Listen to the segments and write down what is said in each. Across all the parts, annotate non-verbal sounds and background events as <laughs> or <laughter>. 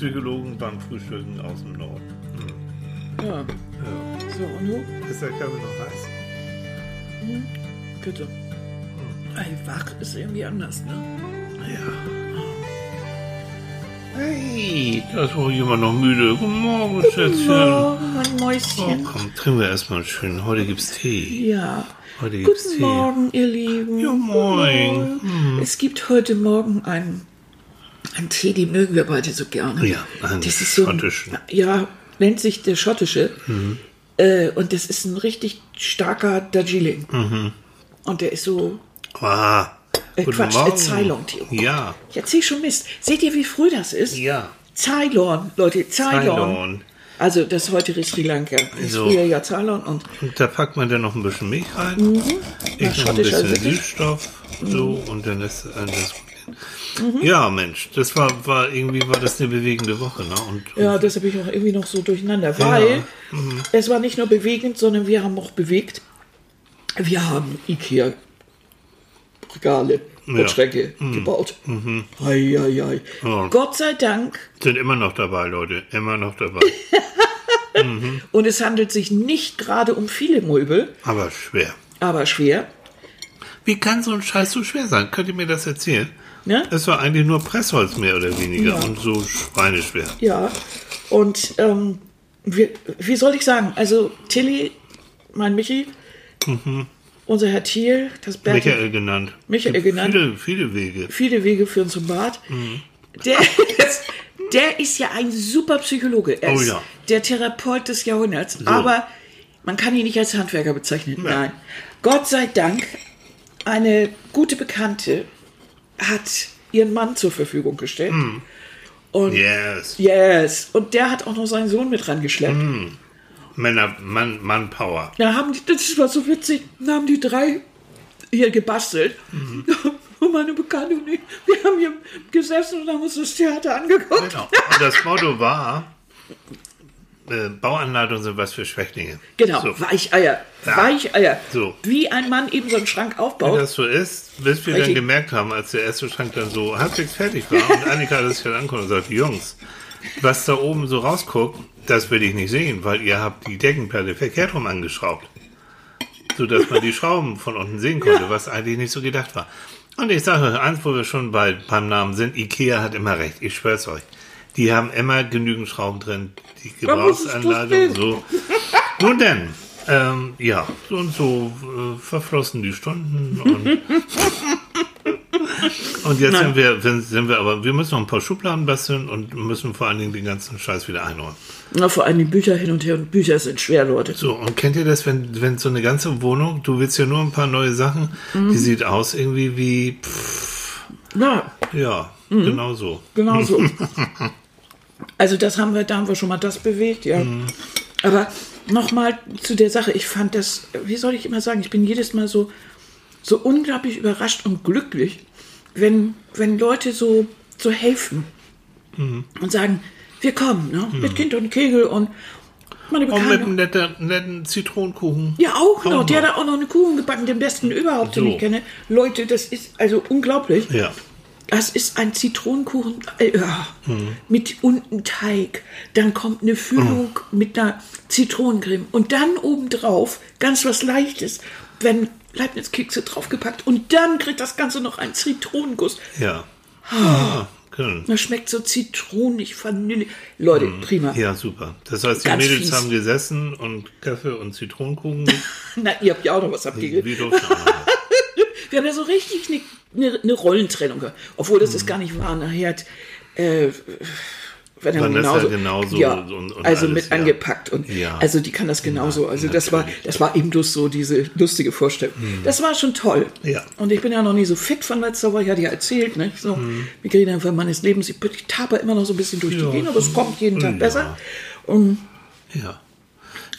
Psychologen beim Frühstücken aus dem Norden. Ja. Ja. So, und du? Ist der Kaffee noch heiß? Bitte. Ey, wach ist irgendwie anders, ne? Ja. Hey, da ist wohl jemand noch müde. Guten Morgen, Schätzchen. Morgen, mein Oh, Mäuschen. komm, trinken wir erstmal schön. Heute gibt's Tee. Ja. Heute gibt's Guten Tee. Morgen, ihr Lieben. Ja, moin. Guten Morgen. Es gibt heute Morgen einen, einen Tee, den mögen wir beide so gerne. Ja, einen das ist so ein- schottischen. Ja, nennt sich der schottische. Mhm. Äh, und das ist ein richtig starker Darjeeling. Mhm. Und der ist so Ah, Äh, Quatsch, äh, Morgen. Ceylon Tee. Ja, Ich erzähl schon Mist. Seht ihr, wie früh das ist? ja. Ceylon, Leute, Ceylon. Ceylon. Also das heutige Sri Lanka. Das So. früher ja Ceylon und Und da packt man dann noch ein bisschen Milch rein. Mhm. Ich noch ein bisschen. Süßstoff. So, und dann lässt äh, das Mhm. Ja, Mensch, das war, war irgendwie war das eine bewegende Woche, ne? Und, ja, das habe ich auch irgendwie noch so durcheinander, weil Mhm. es war nicht nur bewegend, sondern wir haben auch bewegt. Wir haben Ikea Regale und Ja. Mhm. Schränke gebaut. Ei, ei, ei. Ja. Gott sei Dank. sind immer noch dabei, Leute. Immer noch dabei. <laughs> Und es handelt sich nicht gerade um viele Möbel, Aber schwer. aber schwer. Wie kann so ein Scheiß so schwer sein? Könnt ihr mir das erzählen? Ne? Es war eigentlich nur Pressholz mehr oder weniger Ja. und so schweineschwer. Ja, und ähm, wie, wie soll ich sagen? Also Tilly, mein Michi, unser Herr Thiel, das Mhm. Michael genannt. Michael genannt. Viele, viele Wege. viele Wege führen zum Bad. Mhm. Der, <laughs> ist, der ist ja ein super Psychologe. Er Oh ist ja. der Therapeut des Jahrhunderts. Aber man kann ihn nicht als Handwerker bezeichnen. Nein. Gott sei Dank, eine gute Bekannte hat ihren Mann zur Verfügung gestellt. Mhm. Und Yes. Yes. Und der hat auch noch seinen Sohn mit rangeschleppt. Mhm. Männer, Mann, Mannpower. Da haben die, das war so witzig, da haben die drei hier gebastelt. Mhm. <laughs> Und meine Bekannte und ich, wir haben hier gesessen und haben uns das Theater angeguckt. Genau. Und das Motto war, äh, Bauanleitungen sind was für Schwächlinge. Genau, So. Weicheier. Ja. Weicheier. So. Wie ein Mann eben so einen Schrank Wenn aufbaut. das so ist, bis wir dann Richtig. gemerkt haben, als der erste Schrank dann so halbwegs fertig war und Annika das sich dann anguckt und sagt, Jungs, was da oben so rausguckt, das will ich nicht sehen, weil ihr habt die Deckenplatte verkehrt rum angeschraubt. Sodass man die Schrauben von unten sehen konnte, was eigentlich nicht so gedacht war. Und ich sage euch eins, wo wir schon bei, beim Namen sind, Ikea hat immer recht, ich schwör's euch. Die haben immer genügend Schrauben drin, die Gebrauchsanleitung, tun. so. Nun denn, ähm, ja, so und so äh, verflossen die Stunden und, <laughs> und jetzt sind wir, sind wir aber, wir müssen noch ein paar Schubladen basteln und müssen vor allen Dingen den ganzen Scheiß wieder einräumen. Na, vor allem die Bücher hin und her. Und Bücher sind schwer, Leute. So, und kennt ihr das, wenn, wenn so eine ganze Wohnung, du willst ja nur ein paar neue Sachen, Mhm. die sieht aus irgendwie wie, pff, Ja, ja, Mhm. genau so. genau so. <laughs> also das haben wir, da haben wir schon mal das bewegt, ja. Mhm. Aber nochmal zu der Sache. Ich fand das, wie soll ich immer sagen, ich bin jedes Mal so, so unglaublich überrascht und glücklich, wenn, wenn Leute so, so helfen Mhm. und sagen, wir kommen, ne? mit Kind und Kegel und meine Und mit Bekannte. einem netten, netten Zitronenkuchen. Ja, auch noch. Auch Der noch. hat auch noch eine Kuchen gebacken, den besten überhaupt, den So. ich kenne. Leute, das ist also unglaublich. Ja. Das ist ein Zitronenkuchen äh, Mhm. mit unten Teig. Dann kommt eine Füllung mit einer Zitronencreme. Und dann obendrauf ganz was Leichtes. Wenn Leibniz-Kekse draufgepackt. Und dann kriegt das Ganze noch einen Zitronenguss. Ja. Ah, können. Das schmeckt so zitronig, Vanille. Leute, prima. Ja, super. Das heißt, die Ganz Mädels fies. haben gesessen und Kaffee und Zitronenkuchen. <laughs> Na, ihr habt ja auch noch was abgegeben. Wie was. Wir haben ja so richtig eine, eine, eine Rollentrennung gehabt. Obwohl das ist gar nicht wahr. Nachher hat äh, wenn er genauso, genauso ja, und- und also alles, mit ja. angepackt und Ja. also die kann das genauso. Also das war das war eben bloß so diese lustige Vorstellung. Das war schon toll. Ja. Und ich bin ja noch nie so fit von letzter Woche. Ich hatte ja erzählt, ne? So Migräneanfall meines Lebens. Ich, ich immer noch so ein bisschen durch Ja. die Gegend, aber es kommt jeden Tag Ja. besser. Und Ja.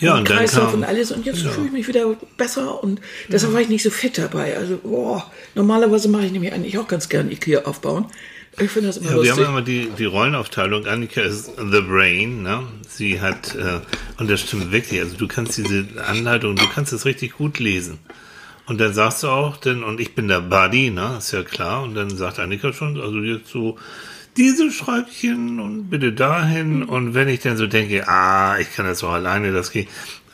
Ja, und dann Kreislauf und alles und jetzt Ja. fühle ich mich wieder besser und deshalb war ich nicht so fit dabei. Also, boah, normalerweise mache ich nämlich eigentlich auch ganz gern Ikea aufbauen. Ich finde das immer Ja, wir lustig. haben immer die, die Rollenaufteilung. Annika ist the brain, ne? Sie hat, äh, und das stimmt wirklich, also du kannst diese Anleitung, du kannst es richtig gut lesen. Und dann sagst du auch, denn, und ich bin der Buddy, ne? Ist ja klar. Und dann sagt Annika schon, also jetzt so, diese Schräubchen und bitte dahin. Und wenn ich dann so denke, ah, ich kann das auch alleine, das geht.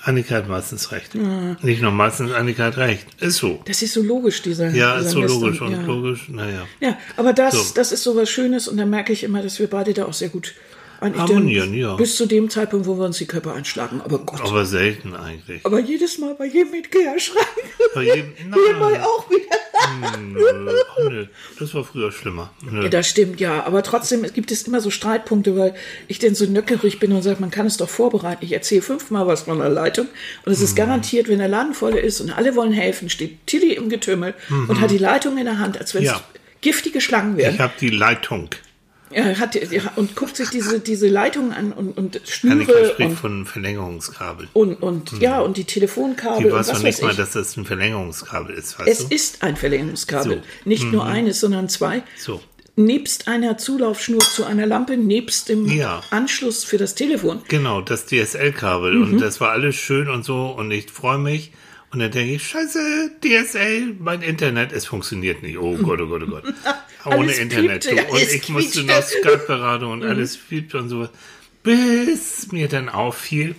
Annika hat meistens recht. Nicht nur meistens, Annika hat recht. Ist so. Das ist so logisch, dieser. Ja, ist so Western, logisch und ja. logisch, naja. Ja, aber das, So. das ist so was Schönes und da merke ich immer, dass wir beide da auch sehr gut eigentlich Harmonieren, dann ja. bis zu dem Zeitpunkt, wo wir uns die Köpfe einschlagen. Aber Gott. Aber selten eigentlich. Aber jedes Mal bei jedem Ikea schreien. Bei jedem, <laughs> nein, auch wieder. nö, oh, nö, das war früher schlimmer. Ja, das stimmt, ja. Aber trotzdem gibt es immer so Streitpunkte, weil ich denn so nöckerig bin und sage, man kann es doch vorbereiten. Ich erzähle fünfmal was von der Leitung und es ist Mhm. garantiert, wenn der Laden voll ist und alle wollen helfen, steht Tilly im Getümmel und hat die Leitung in der Hand, als wenn es Mhm. Ja. giftige Schlangen wären. Ich habe die Leitung. Er hat, ja, und guckt sich diese, diese Leitungen an und, und Annika Schnüre spricht und, von Verlängerungskabel. und, und ja, und die Telefonkabel Die und weiß was noch weiß nicht mal, dass das ein Verlängerungskabel ist, weißt Es du? ist ein Verlängerungskabel. So. Mhm. Nicht nur eines, sondern zwei. So. Nebst einer Zulaufschnur zu einer Lampe, nebst dem Ja. Anschluss für das Telefon. Genau, das DSL-Kabel. Mhm. Und das war alles schön und so. Und ich freue mich. Und dann denke ich, scheiße, DSL, mein Internet, es funktioniert nicht. Oh Gott, oh Gott, oh Gott. <laughs> Ohne Alles Internet. piepte. Und alles ich musste noch Skype-Beratung und alles Mhm. piepte und sowas. Bis mir dann auffiel,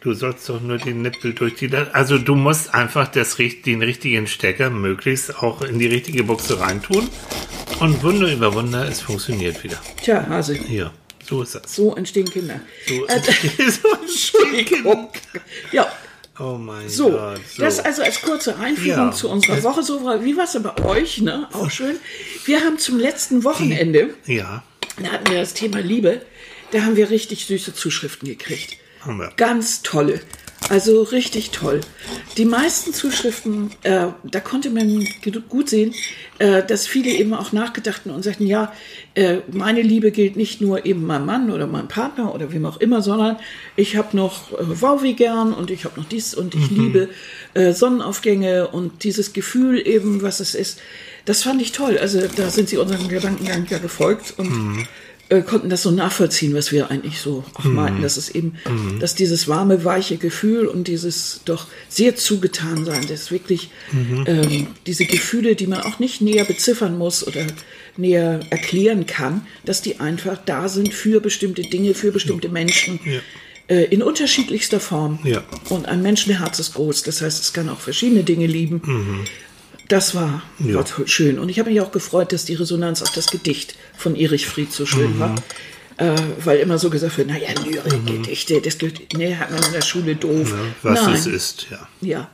du sollst doch nur den Nippel durch die... Also du musst einfach das, den richtigen Stecker möglichst auch in die richtige Buchse reintun. Und Wunder über Wunder, es funktioniert wieder. Tja, Hase, Hier, so ist das. so entstehen Kinder. So, Äh, <laughs> so Entschuldigung. Ja, Oh mein so, Gott. So. das also als kurze Einführung Ja. zu unserer Woche. So, wie war es bei euch? Ne? Auch schön. Wir haben zum letzten Wochenende, ja, da hatten wir das Thema Liebe, da haben wir richtig süße Zuschriften gekriegt. haben wir. Ganz tolle. Also richtig toll. Die meisten Zuschriften, äh, da konnte man gut sehen, äh, dass viele eben auch nachgedachten und sagten, ja, äh, meine Liebe gilt nicht nur eben meinem Mann oder meinem Partner oder wem auch immer, sondern ich habe noch äh, Wowi gern und ich habe noch dies und ich liebe äh, Sonnenaufgänge und dieses Gefühl eben, was es ist. Das fand ich toll. Also da sind sie unserem Gedankengang ja gefolgt und äh, konnten das so nachvollziehen, was wir eigentlich so auch meinten, dass es eben, dass dieses warme, weiche Gefühl und dieses doch sehr zugetan sein, das wirklich ähm, diese Gefühle, die man auch nicht näher beziffern muss oder näher erklären kann, dass die einfach da sind für bestimmte Dinge, für bestimmte Menschen. Äh, in unterschiedlichster Form. Ja. Und ein Menschenherz ist groß. Das heißt, es kann auch verschiedene Dinge lieben. Das war, Ja. war schön. Und ich habe mich auch gefreut, dass die Resonanz auf das Gedicht von Erich Fried so schön war. Äh, weil immer so gesagt wird, naja, Lyrik-Gedichte, das gilt, nee, hat man in der Schule doof. Was Nein. es ist, ja. Ja.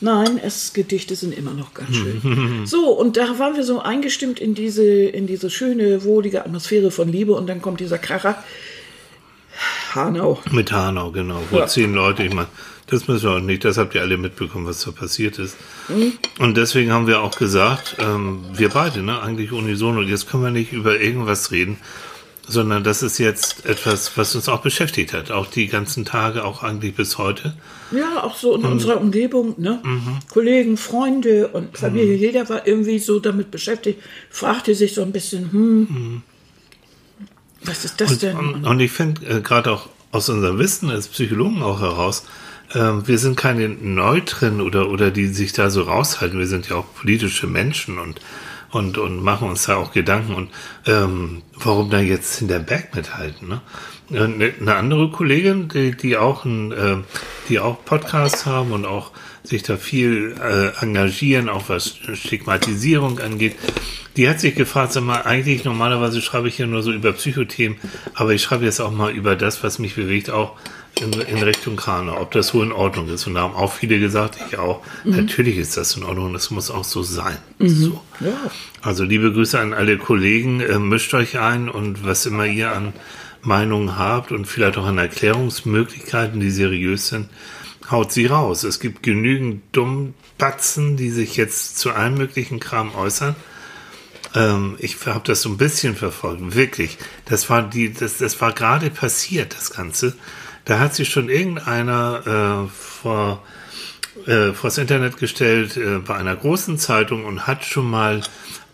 Nein, es, Gedichte sind immer noch ganz schön. so, und da waren wir so eingestimmt in diese, in diese schöne, wohlige Atmosphäre von Liebe und dann kommt dieser Kracher. Hanau. Mit Hanau, genau. Wo Ja. zehn Leute, ich meine, das müssen wir auch nicht, das habt ihr alle mitbekommen, was da passiert ist. Mhm. Und deswegen haben wir auch gesagt, ähm, wir beide, ne, eigentlich unisono, jetzt können wir nicht über irgendwas reden, sondern das ist jetzt etwas, was uns auch beschäftigt hat, auch die ganzen Tage, auch eigentlich bis heute. Ja, auch so in Mhm. unserer Umgebung, ne? Kollegen, Freunde und Familie, jeder war irgendwie so damit beschäftigt, fragte sich so ein bisschen, hm, was ist das denn? Und, und ich finde äh, gerade auch aus unserem Wissen als Psychologen auch heraus, ähm, wir sind keine Neutren oder, oder die sich da so raushalten. Wir sind ja auch politische Menschen und, und, und machen uns da auch Gedanken. Und ähm, warum da jetzt hinterm Berg mithalten? Ne? Eine, eine andere Kollegin, die, die auch ein, ähm, die auch Podcasts haben und auch sich da viel äh, engagieren, auch was Stigmatisierung angeht. Die hat sich gefragt, sag mal, eigentlich normalerweise schreibe ich ja nur so über Psychothemen, aber ich schreibe jetzt auch mal über das, was mich bewegt, auch in, in Richtung Krane, ob das so in Ordnung ist. Und da haben auch viele gesagt, ich auch, natürlich ist das in Ordnung, das muss auch so sein. So. Ja. Also liebe Grüße an alle Kollegen, äh, mischt euch ein und was immer ihr an Meinungen habt und vielleicht auch an Erklärungsmöglichkeiten, die seriös sind, haut sie raus. Es gibt genügend Dummbatzen, die sich jetzt zu allem möglichen Kram äußern. Ähm, ich habe das so ein bisschen verfolgt, wirklich. Das war die, das, das war gerade passiert, das Ganze. Da hat sich schon irgendeiner äh, vor äh, vors Internet gestellt äh, bei einer großen Zeitung und hat schon mal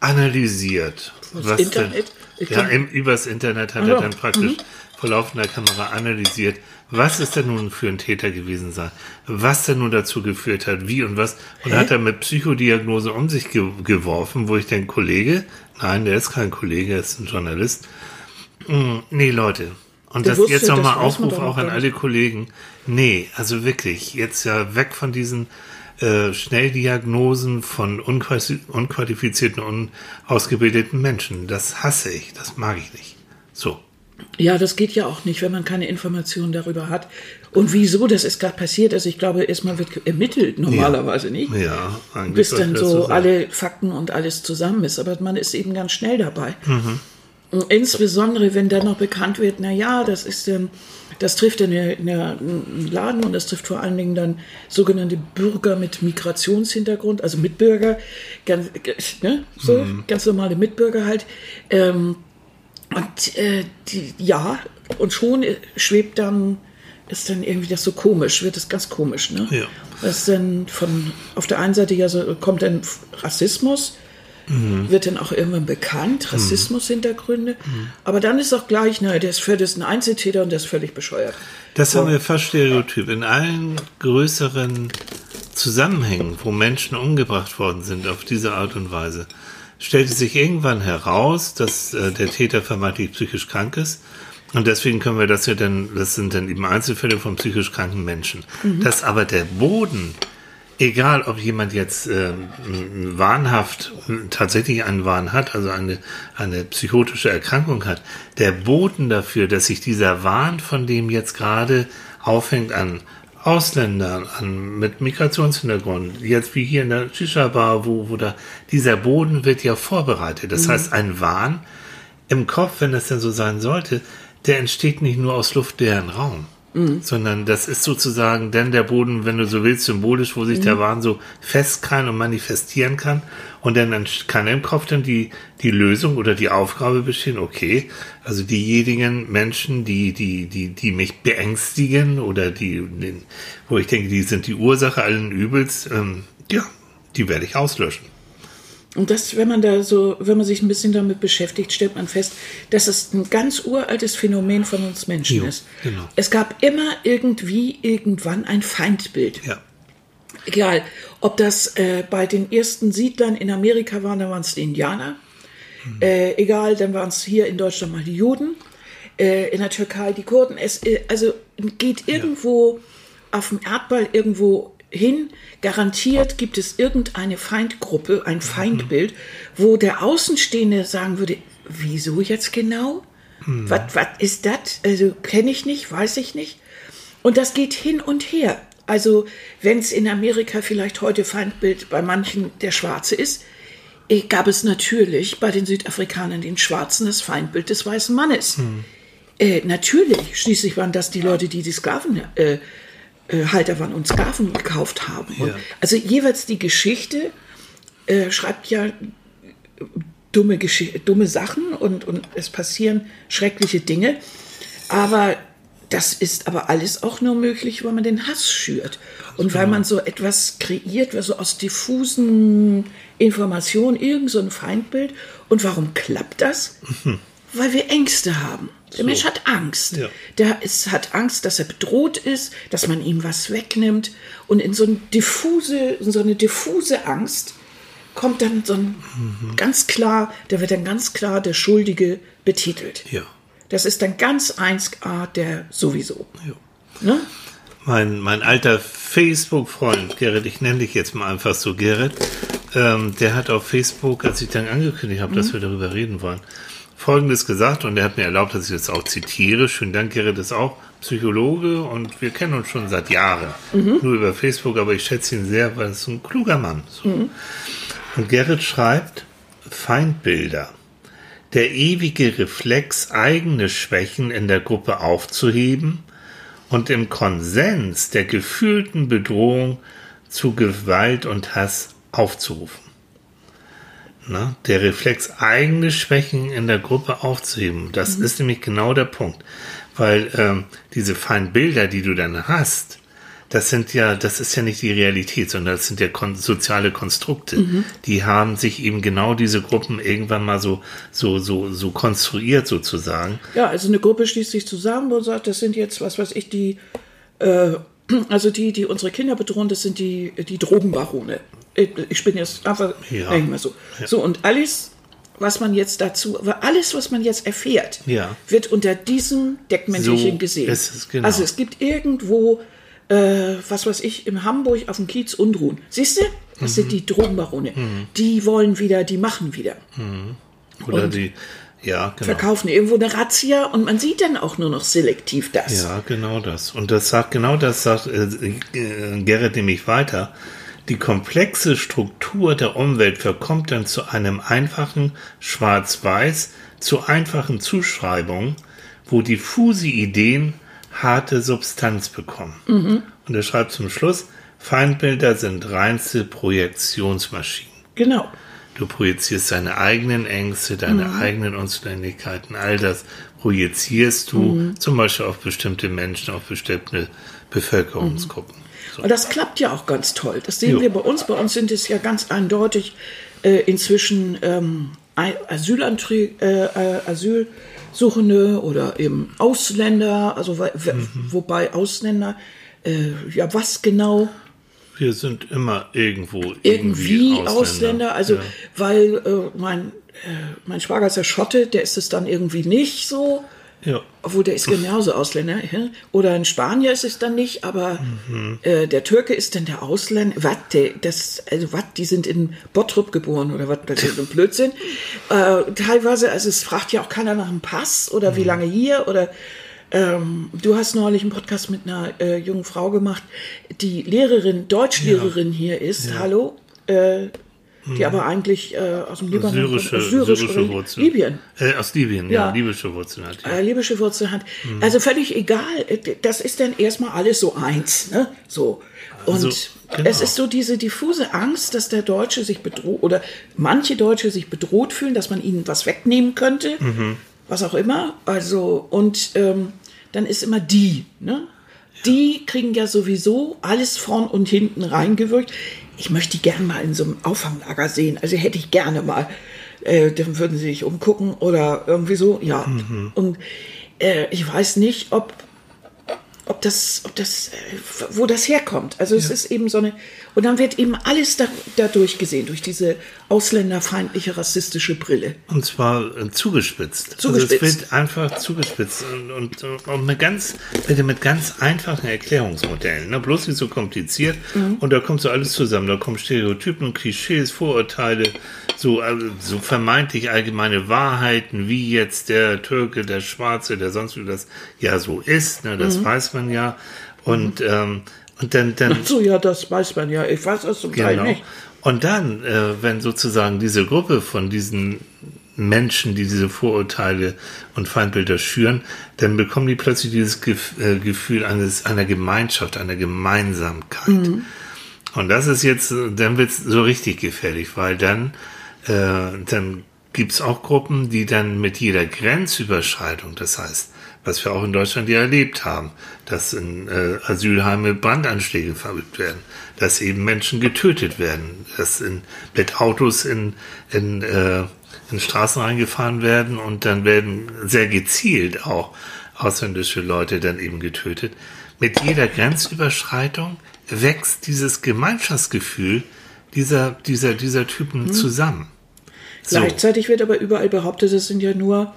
analysiert. Vors Internet? Ich ja, im, übers Internet hat Ach er dann praktisch vor laufender Kamera analysiert, was es denn nun für ein Täter gewesen sei, was denn nun dazu geführt hat, wie und was. Und hat er mit Psychodiagnose um sich ge geworfen, wo ich denke, Kollege, nein, der ist kein Kollege, er ist ein Journalist. Mm, Nee, Leute. Und das Bewusste, jetzt nochmal Aufruf auch an alle Kollegen. Nee, also wirklich, jetzt ja weg von diesen äh, Schnelldiagnosen von unquali- unqualifizierten, unausgebildeten Menschen. Das hasse ich, das mag ich nicht. So. Ja, das geht ja auch nicht, wenn man keine Informationen darüber hat. Und wieso das ist gerade passiert, also ich glaube, erstmal wird ermittelt, normalerweise nicht. Ja, eigentlich bis dann so alle Fakten und alles zusammen ist. Aber man ist eben ganz schnell dabei. Mhm. Insbesondere, wenn dann noch bekannt wird, na ja, das ist, ähm, das trifft eine, einen Laden und das trifft vor allen Dingen dann sogenannte Bürger mit Migrationshintergrund, also Mitbürger, ganz, ne, so, Mhm. ganz normale Mitbürger halt. Ähm, und äh, die, ja, und schon schwebt dann, ist dann irgendwie das so komisch, wird das ganz komisch, ne? Ja. Das ist dann von, auf der einen Seite ja so, kommt dann Rassismus, wird dann auch irgendwann bekannt, Rassismus-Hintergründe. Aber dann ist auch gleich, naja, der ist, völlig- das ist ein Einzeltäter und der ist völlig bescheuert. Das haben wir fast stereotyp. In allen größeren Zusammenhängen, wo Menschen umgebracht worden sind auf diese Art und Weise, stellte sich irgendwann heraus, dass äh, der Täter vermeintlich psychisch krank ist. Und deswegen können wir das ja dann, das sind dann eben Einzelfälle von psychisch kranken Menschen. Dass aber der Boden, egal ob jemand jetzt ähm, wahnhaft tatsächlich einen Wahn hat, also eine, eine psychotische Erkrankung hat, der Boden dafür, dass sich dieser Wahn, von dem jetzt gerade aufhängt an Ausländern, an, mit Migrationshintergrund, jetzt wie hier in der Shisha-Bar, wo, wo da, dieser Boden wird ja vorbereitet. Das heißt, ein Wahn im Kopf, wenn das denn so sein sollte, der entsteht nicht nur aus luftleeren Raum, sondern das ist sozusagen dann der Boden, wenn du so willst, symbolisch, wo sich der Wahn so festkrallen und manifestieren kann. Und dann kann im Kopf dann die, die Lösung oder die Aufgabe bestehen, okay, also diejenigen Menschen, die, die, die, die mich beängstigen oder die, wo ich denke, die sind die Ursache allen Übels, ähm, ja, die werde ich auslöschen. Und das, wenn man da so, wenn man sich ein bisschen damit beschäftigt, stellt man fest, dass es ein ganz uraltes Phänomen von uns Menschen Jo, ist. genau. Es gab immer irgendwie irgendwann ein Feindbild. Ja. Egal, ob das äh, bei den ersten Siedlern in Amerika waren, dann waren es die Indianer. Äh, egal, dann waren es hier in Deutschland mal die Juden. Äh, in der Türkei die Kurden. Es äh, also geht irgendwo auf dem Erdball irgendwo hin. Garantiert gibt es irgendeine Feindgruppe, ein Feindbild, wo der Außenstehende sagen würde, wieso jetzt genau? Was, was ist das? Also kenne ich nicht, weiß ich nicht. Und das geht hin und her. Also wenn es in Amerika vielleicht heute Feindbild bei manchen der Schwarze ist, eh, gab es natürlich bei den Südafrikanern den Schwarzen das Feindbild des weißen Mannes. Äh, natürlich, schließlich waren das die Leute, die die Sklaven äh, Halter waren und Sklaven gekauft haben. Ja. Also jeweils die Geschichte äh, schreibt ja dumme, Gesch- dumme Sachen und, und es passieren schreckliche Dinge. Aber das ist aber alles auch nur möglich, weil man den Hass schürt. Und weil man so etwas kreiert, was so aus diffusen Informationen, irgend so ein Feindbild. Und warum klappt das? Weil wir Ängste haben. Der Mensch hat Angst. Ja. Der ist, hat Angst, dass er bedroht ist, dass man ihm was wegnimmt. Und in so, ein diffuse, so eine diffuse Angst kommt dann so ein ganz klar, da wird dann ganz klar der Schuldige betitelt. Ja. Das ist dann ganz 1A der sowieso. ja. Ne? Mein, mein alter Facebook-Freund, Gerrit, ich nenne dich jetzt mal einfach so Gerrit, ähm, der hat auf Facebook, als ich dann angekündigt habe, dass wir darüber reden wollen, Folgendes gesagt und er hat mir erlaubt, dass ich das auch zitiere. Schönen Dank, Gerrit ist auch Psychologe und wir kennen uns schon seit Jahren. Nur über Facebook, aber ich schätze ihn sehr, weil er ist ein kluger Mann. So. Und Gerrit schreibt, Feindbilder. Der ewige Reflex, eigene Schwächen in der Gruppe aufzuheben und im Konsens der gefühlten Bedrohung zu Gewalt und Hass aufzurufen. Na, der Reflex, eigene Schwächen in der Gruppe aufzuheben, das ist nämlich genau der Punkt. Weil ähm, diese Feindbilder, die du dann hast, das sind ja, das ist ja nicht die Realität, sondern das sind ja kon soziale Konstrukte. Die haben sich eben genau diese Gruppen irgendwann mal so, so, so, so konstruiert sozusagen. Ja, also eine Gruppe schließt sich zusammen und sagt, das sind jetzt, was weiß ich, die, äh, <clears throat> also die, die unsere Kinder bedrohen, das sind die, die Drogenbarone. Ich bin jetzt einfach, Ja. mal so. So, und Alice was man jetzt dazu, alles, was man jetzt erfährt, Ja. wird unter diesem Deckmäntelchen So gesehen. es, genau. Also es gibt irgendwo, äh, was weiß ich, in Hamburg auf dem Kiez Unruhen. Siehst du? Das Mhm. sind die Drogenbarone. Die wollen wieder, die machen wieder. Oder Und die, ja, genau. Verkaufen irgendwo eine Razzia und man sieht dann auch nur noch selektiv das. Ja, genau das. Und das sagt, genau das sagt äh, äh, Gerrit nämlich weiter. Die komplexe Struktur der Umwelt verkommt dann zu einem einfachen Schwarz-Weiß, zu einfachen Zuschreibungen, wo diffuse Ideen harte Substanz bekommen. Und er schreibt zum Schluss, Feindbilder sind reinste Projektionsmaschinen. Genau. Du projizierst deine eigenen Ängste, deine eigenen Unzulänglichkeiten, all das projizierst du zum Beispiel auf bestimmte Menschen, auf bestimmte Bevölkerungsgruppen. Und das klappt ja auch ganz toll. Das sehen Jo. wir bei uns. Bei uns sind es ja ganz eindeutig äh, inzwischen ähm, Asylanträge, äh, äh, Asylsuchende oder eben Ausländer, also Mhm. wobei Ausländer, äh, ja was genau? Wir sind immer irgendwo Irgendwie irgendwie Ausländer, also Ja. weil äh, mein, äh, mein Schwager ist ja Schotte, der ist es dann irgendwie nicht so. Ja. Obwohl, der ist genauso Ausländer. Ja? Oder ein Spanier ist es dann nicht, aber Mhm. äh, der Türke ist dann der Ausländer. Was, das, also was, die sind in Bottrop geboren oder was, das ist so ein Blödsinn. <laughs> Äh, teilweise, also es fragt ja auch keiner nach dem Pass oder Mhm. wie lange hier oder ähm, du hast neulich einen Podcast mit einer äh, jungen Frau gemacht, die Lehrerin, Deutschlehrerin hier ist, hallo, äh, die aber eigentlich äh, aus dem Libanon Mhm. Syrische, kommt, Syrisch syrische Wurzeln. Libyen Äh, aus Libyen, ja, Ja. libysche Wurzeln hat. Ja. äh, libysche Wurzel hat. Also völlig egal. Das ist dann erstmal alles so eins. Ne? So. Und Also, genau. es ist so diese diffuse Angst, dass der Deutsche sich bedroht oder manche Deutsche sich bedroht fühlen, dass man ihnen was wegnehmen könnte, Mhm. was auch immer. Also und ähm, dann ist immer die. Ne? Die kriegen ja sowieso alles vorn und hinten reingewirkt. Ich möchte die gerne mal in so einem Auffanglager sehen. Also hätte ich gerne mal. Äh, dann würden sie sich umgucken oder irgendwie so. Ja. Und äh, ich weiß nicht, ob ob das, ob das, äh, wo das herkommt. Also es ist eben so eine, und dann wird eben alles da, dadurch gesehen, durch diese ausländerfeindliche, rassistische Brille. Und zwar äh, zugespitzt. Zugespitzt. Also es wird einfach zugespitzt und, und, und mit ganz, bitte mit ganz einfachen Erklärungsmodellen. Ne? Bloß nicht so kompliziert. Und da kommt so alles zusammen. Da kommen Stereotypen, Klischees, Vorurteile, so, also, so vermeintlich allgemeine Wahrheiten, wie jetzt der Türke, der Schwarze, der sonst wie das ja so ist. Ne? Das weiß man ja. Und, ähm, und dann, dann So, ja, das weiß man ja. Ich weiß das zum Teil Genau. nicht. Und dann, äh, wenn sozusagen diese Gruppe von diesen Menschen, die diese Vorurteile und Feindbilder schüren, dann bekommen die plötzlich dieses äh, Gefühl eines, einer Gemeinschaft, einer Gemeinsamkeit. Und das ist jetzt, äh, dann wird es so richtig gefährlich, weil dann, äh, dann gibt's auch Gruppen, die dann mit jeder Grenzüberschreitung, das heißt, was wir auch in Deutschland ja erlebt haben, dass in äh, Asylheime Brandanschläge verübt werden, dass eben Menschen getötet werden, dass in, mit Autos in, in, äh, in Straßen reingefahren werden und dann werden sehr gezielt auch ausländische Leute dann eben getötet. Mit jeder Grenzüberschreitung wächst dieses Gemeinschaftsgefühl dieser, dieser, dieser Typen zusammen. So. Gleichzeitig wird aber überall behauptet, es sind ja nur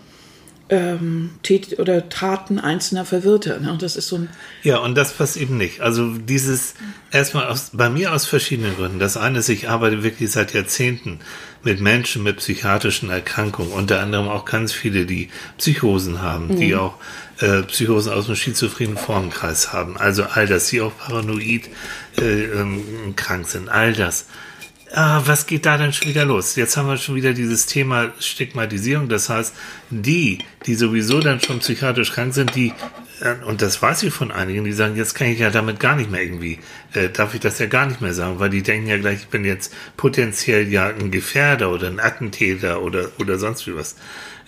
ähm, Tät oder Taten einzelner Verwirrter. Ne? Und das ist so ein, Ja, und das passt eben nicht. Also dieses, erstmal aus, bei mir aus verschiedenen Gründen. Das eine ist, ich arbeite wirklich seit Jahrzehnten mit Menschen mit psychiatrischen Erkrankungen, unter anderem auch ganz viele, die Psychosen haben, die auch äh, Psychosen aus dem schizophrenen Formenkreis haben. Also all das, die auch paranoid äh, ähm, krank sind, all das. Ah, was geht da denn schon wieder los? Jetzt haben wir schon wieder dieses Thema Stigmatisierung. Das heißt, die, die sowieso dann schon psychiatrisch krank sind, die, äh, und das weiß ich von einigen, die sagen, jetzt kann ich ja damit gar nicht mehr irgendwie, äh, darf ich das ja gar nicht mehr sagen, weil die denken ja gleich, ich bin jetzt potenziell ja ein Gefährder oder ein Attentäter oder, oder sonst wie was.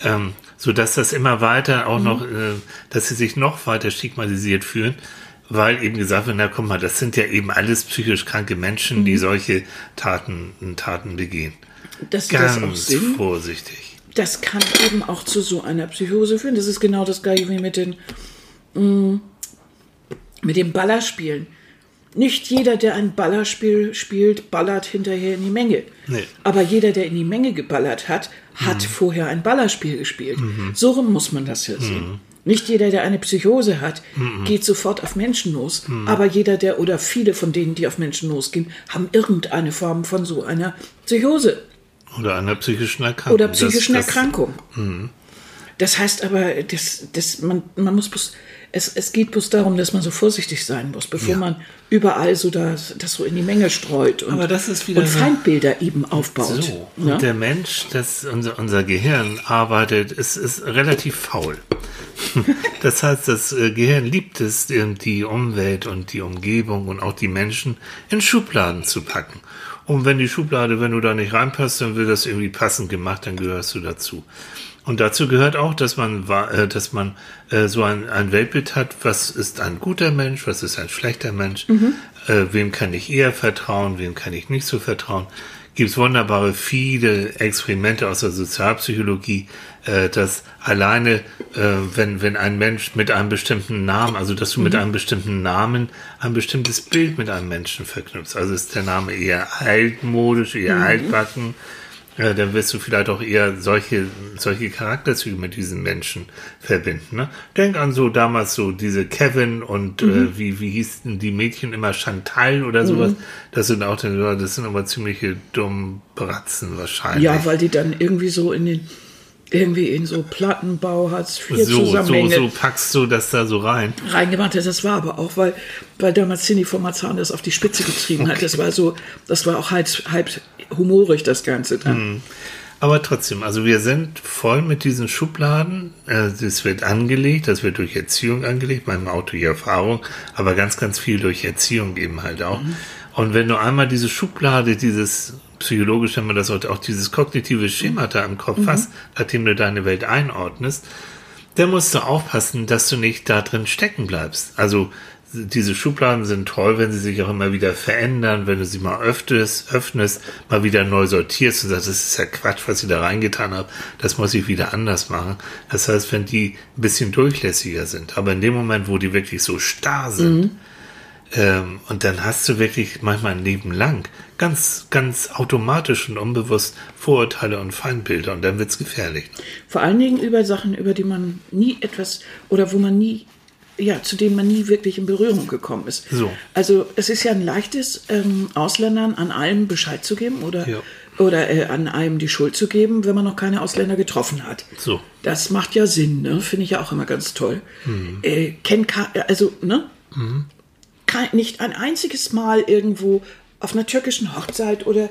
Ähm, so dass das immer weiter auch noch, äh, dass sie sich noch weiter stigmatisiert fühlen weil eben gesagt wird, na guck mal, das sind ja eben alles psychisch kranke Menschen, die solche Taten, Taten begehen. dass das auch Ganz sind. vorsichtig. das kann eben auch zu so einer Psychose führen. Das ist genau das gleiche wie mit den mm, mit dem Ballerspielen. nicht jeder, der ein Ballerspiel spielt, ballert hinterher in die Menge. Nee. Aber jeder, der in die Menge geballert hat, hat vorher ein Ballerspiel gespielt. So rum muss man das ja sehen. Nicht jeder, der eine Psychose hat, geht sofort auf Menschen los. Aber jeder, der oder viele von denen, die auf Menschen losgehen, haben irgendeine Form von so einer Psychose Oder einer psychischen Erkrankung. oder psychischen Das- das- Erkrankung. Das heißt aber, das, das, man, man muss bloß, es, es geht bloß darum, dass man so vorsichtig sein muss, bevor Ja. man überall so das, das so in die Menge streut und, Aber das ist wieder und Feindbilder eben aufbaut. So, Ja? und der Mensch, das, unser, unser Gehirn arbeitet, ist, ist relativ faul. <laughs> Das heißt, das äh, Gehirn liebt es, die Umwelt und die Umgebung und auch die Menschen in Schubladen zu packen. Und wenn die Schublade, wenn du da nicht reinpasst, dann wird das irgendwie passend gemacht, dann gehörst du dazu. Und dazu gehört auch, dass man, äh, dass man äh, so ein, ein Weltbild hat, was ist ein guter Mensch, was ist ein schlechter Mensch, äh, wem kann ich eher vertrauen, wem kann ich nicht so vertrauen. Gibt es wunderbare viele Experimente aus der Sozialpsychologie, äh, dass alleine, äh, wenn, wenn ein Mensch mit einem bestimmten Namen, also dass du mit einem bestimmten Namen ein bestimmtes Bild mit einem Menschen verknüpfst. Also ist der Name eher altmodisch, eher altbacken, äh, dann wirst du vielleicht auch eher solche, solche Charakterzüge mit diesen Menschen verbinden. Ne? Denk an so damals so diese Kevin und äh, wie, wie hießen die Mädchen immer Chantal oder sowas. Das sind auch dann, ja, das sind aber ziemliche dumm Bratzen wahrscheinlich. Ja, weil die dann irgendwie so in den, irgendwie in so Plattenbau, Hartz IV so, so, Zusammenhänge so packst du das da so rein. reingemacht hat. Das war aber auch, weil, weil damals Cindy von Marzahn das auf die Spitze getrieben hat. Das war so, das war auch halb, halb humorig, das Ganze dann. Aber trotzdem, also wir sind voll mit diesen Schubladen. Äh, Das wird angelegt, das wird durch Erziehung angelegt, manchmal auch durch Erfahrung, aber ganz, ganz viel durch Erziehung eben halt auch. Und wenn du einmal diese Schublade, dieses psychologisch haben wir das heute auch dieses kognitive Schemata im Kopf hast, nachdem du deine Welt einordnest, dann musst du aufpassen, dass du nicht da drin stecken bleibst. Also diese Schubladen sind toll, wenn sie sich auch immer wieder verändern, wenn du sie mal öffnest, öffnest, mal wieder neu sortierst und sagst, das ist ja Quatsch, was ich da reingetan habe, das muss ich wieder anders machen. Das heißt, wenn die ein bisschen durchlässiger sind, aber in dem Moment, wo die wirklich so starr sind, ähm, und dann hast du wirklich manchmal ein Leben lang ganz, ganz automatisch und unbewusst Vorurteile und Feindbilder und dann wird's gefährlich. Vor allen Dingen über Sachen, über die man nie etwas oder wo man nie, ja, zu denen man nie wirklich in Berührung gekommen ist. So. Also es ist ja ein leichtes, ähm, Ausländern an allem Bescheid zu geben oder, Ja. oder äh, an einem die Schuld zu geben, wenn man noch keine Ausländer getroffen hat. So. Das macht ja Sinn, ne? Finde ich ja auch immer ganz toll. Äh, kennt ka- also, ne? Kein, nicht ein einziges Mal irgendwo auf einer türkischen Hochzeit oder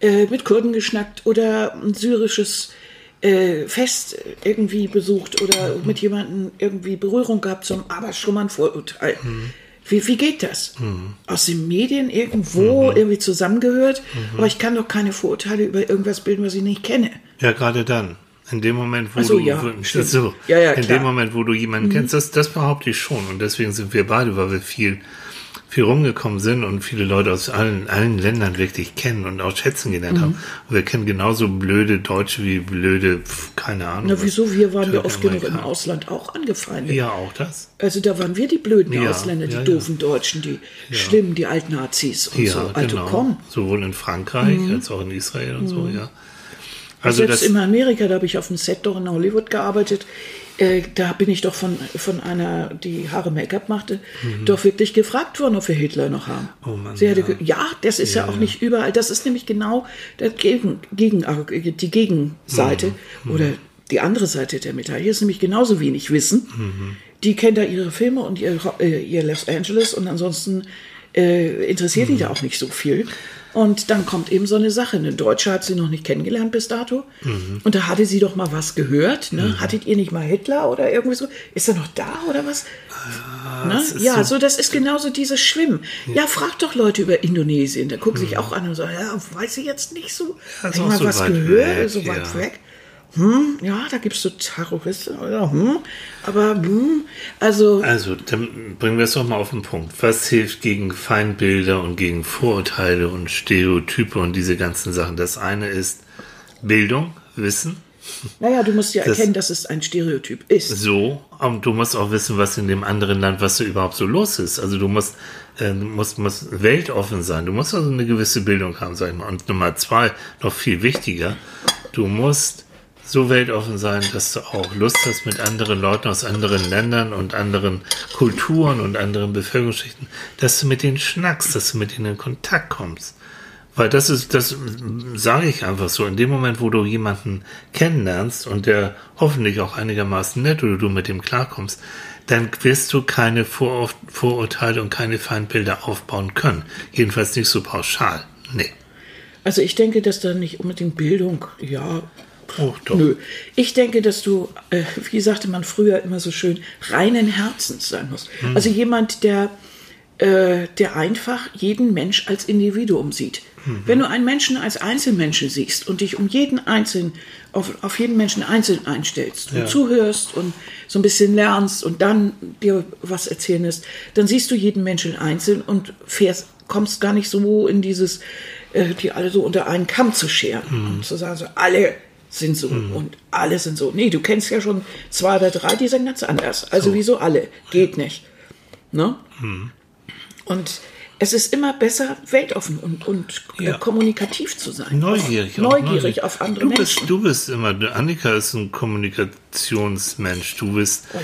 äh, mit Kurden geschnackt oder ein syrisches äh, Fest irgendwie besucht oder mit jemandem irgendwie Berührung gehabt, zum, aber schon mal ein Vorurteil. Wie, wie geht das? Aus den Medien irgendwo irgendwie zusammengehört, aber ich kann doch keine Vorurteile über irgendwas bilden, was ich nicht kenne. Ja, gerade dann. In dem Moment, wo so, du ja, <laughs> so, Ja, ja, in klar. Mhm. dem Moment, wo du jemanden kennst, das, das behaupte ich schon. Und deswegen sind wir beide, weil wir viel, viel rumgekommen sind und viele Leute aus allen, allen Ländern wirklich kennen und auch schätzen gelernt Mhm. haben. Und wir kennen genauso blöde Deutsche wie blöde, keine Ahnung. Na, wieso? Wir waren ja oft genug im. Ausland auch angefeindet. Ja, auch das. Also da waren wir die blöden Ja, Ausländer, die ja, doofen Deutschen, die schlimmen, die Altnazis und Ja, so. Also genau. komm. Mhm. Sowohl in Frankreich als auch in Israel und so, ja. Also Selbst das, in Amerika, da habe ich auf dem Set doch in Hollywood gearbeitet. Äh, da bin ich doch von, von einer, die Haare Make-up machte, doch wirklich gefragt worden, ob wir Hitler noch haben. Mhm. Oh Mann, Sie hatte ja. ge- ja, das ist ja, auch nicht überall. Das ist nämlich genau der Gegen, Gegen, äh, die Gegenseite Mhm. oder die andere Seite der Medaille. Hier ist nämlich genauso wenig Wissen. Mhm. Die kennt da ihre Filme und ihr, äh, ihr Los Angeles und ansonsten äh, interessiert Mhm. die da auch nicht so viel. Und dann kommt eben so eine Sache. Eine Deutsche hat sie noch nicht kennengelernt bis dato. Mhm. Und da hatte sie doch mal was gehört. Ne? Hattet ihr nicht mal Hitler oder irgendwie so? Ist er noch da oder was? ne? das ist Ja, so- so, das ist genauso dieses Schwimmen. Ja, frag doch Leute über Indonesien. Da gucken Mhm. sich auch an und sagen, ja, weiß ich jetzt nicht so. Ja, ist Hab ich mal so was gehört, weg, so weit ja. weg. Hm, ja, da gibt es so Terroristen oder hm, aber hm, also Also, dann bringen wir es doch mal auf den Punkt. Was hilft gegen Feindbilder und gegen Vorurteile und Stereotype und diese ganzen Sachen? Das eine ist Bildung, Wissen. Naja, du musst ja Das- erkennen, dass es ein Stereotyp ist. So, und du musst auch wissen, was in dem anderen Land, was da überhaupt so los ist. Also du musst, äh, musst, musst weltoffen sein. Du musst also eine gewisse Bildung haben, sag ich mal. Und Nummer zwei, noch viel wichtiger, du musst so weltoffen sein, dass du auch Lust hast, mit anderen Leuten aus anderen Ländern und anderen Kulturen und anderen Bevölkerungsschichten, dass du mit denen schnackst, dass du mit denen in Kontakt kommst. Weil das ist, das sage ich einfach so, in dem Moment, wo du jemanden kennenlernst und der hoffentlich auch einigermaßen nett oder du mit dem klarkommst, dann wirst du keine Vorur Vorurteile und keine Feindbilder aufbauen können. Jedenfalls nicht so pauschal. Nee. Also ich denke, dass da nicht unbedingt Bildung, ja, Oh, doch. nö. Ich denke, dass du, äh, wie sagte man früher immer so schön, reinen Herzens sein musst. Hm. Also jemand, der, äh, der einfach jeden Mensch als Individuum sieht. Mhm. Wenn du einen Menschen als Einzelmenschen siehst und dich um jeden einzelnen, auf, auf jeden Menschen einzeln einstellst und Ja. zuhörst und so ein bisschen lernst und dann dir was erzählen lässt, dann siehst du jeden Menschen einzeln und fährst, kommst gar nicht so in dieses, äh, die alle so unter einen Kamm zu scheren Mhm. und zu sagen, so alle sind so und alle sind so. Nee, du kennst ja schon zwei oder drei, die sind ganz anders. Also wieso alle? Geht nicht. Ne? Mhm. Und es ist immer besser, weltoffen und, und äh, Ja. kommunikativ zu sein. Neugierig. Auch neugierig auf andere du Menschen. Bist, du bist immer, Annika ist ein Kommunikationsmensch. Du bist, Oh,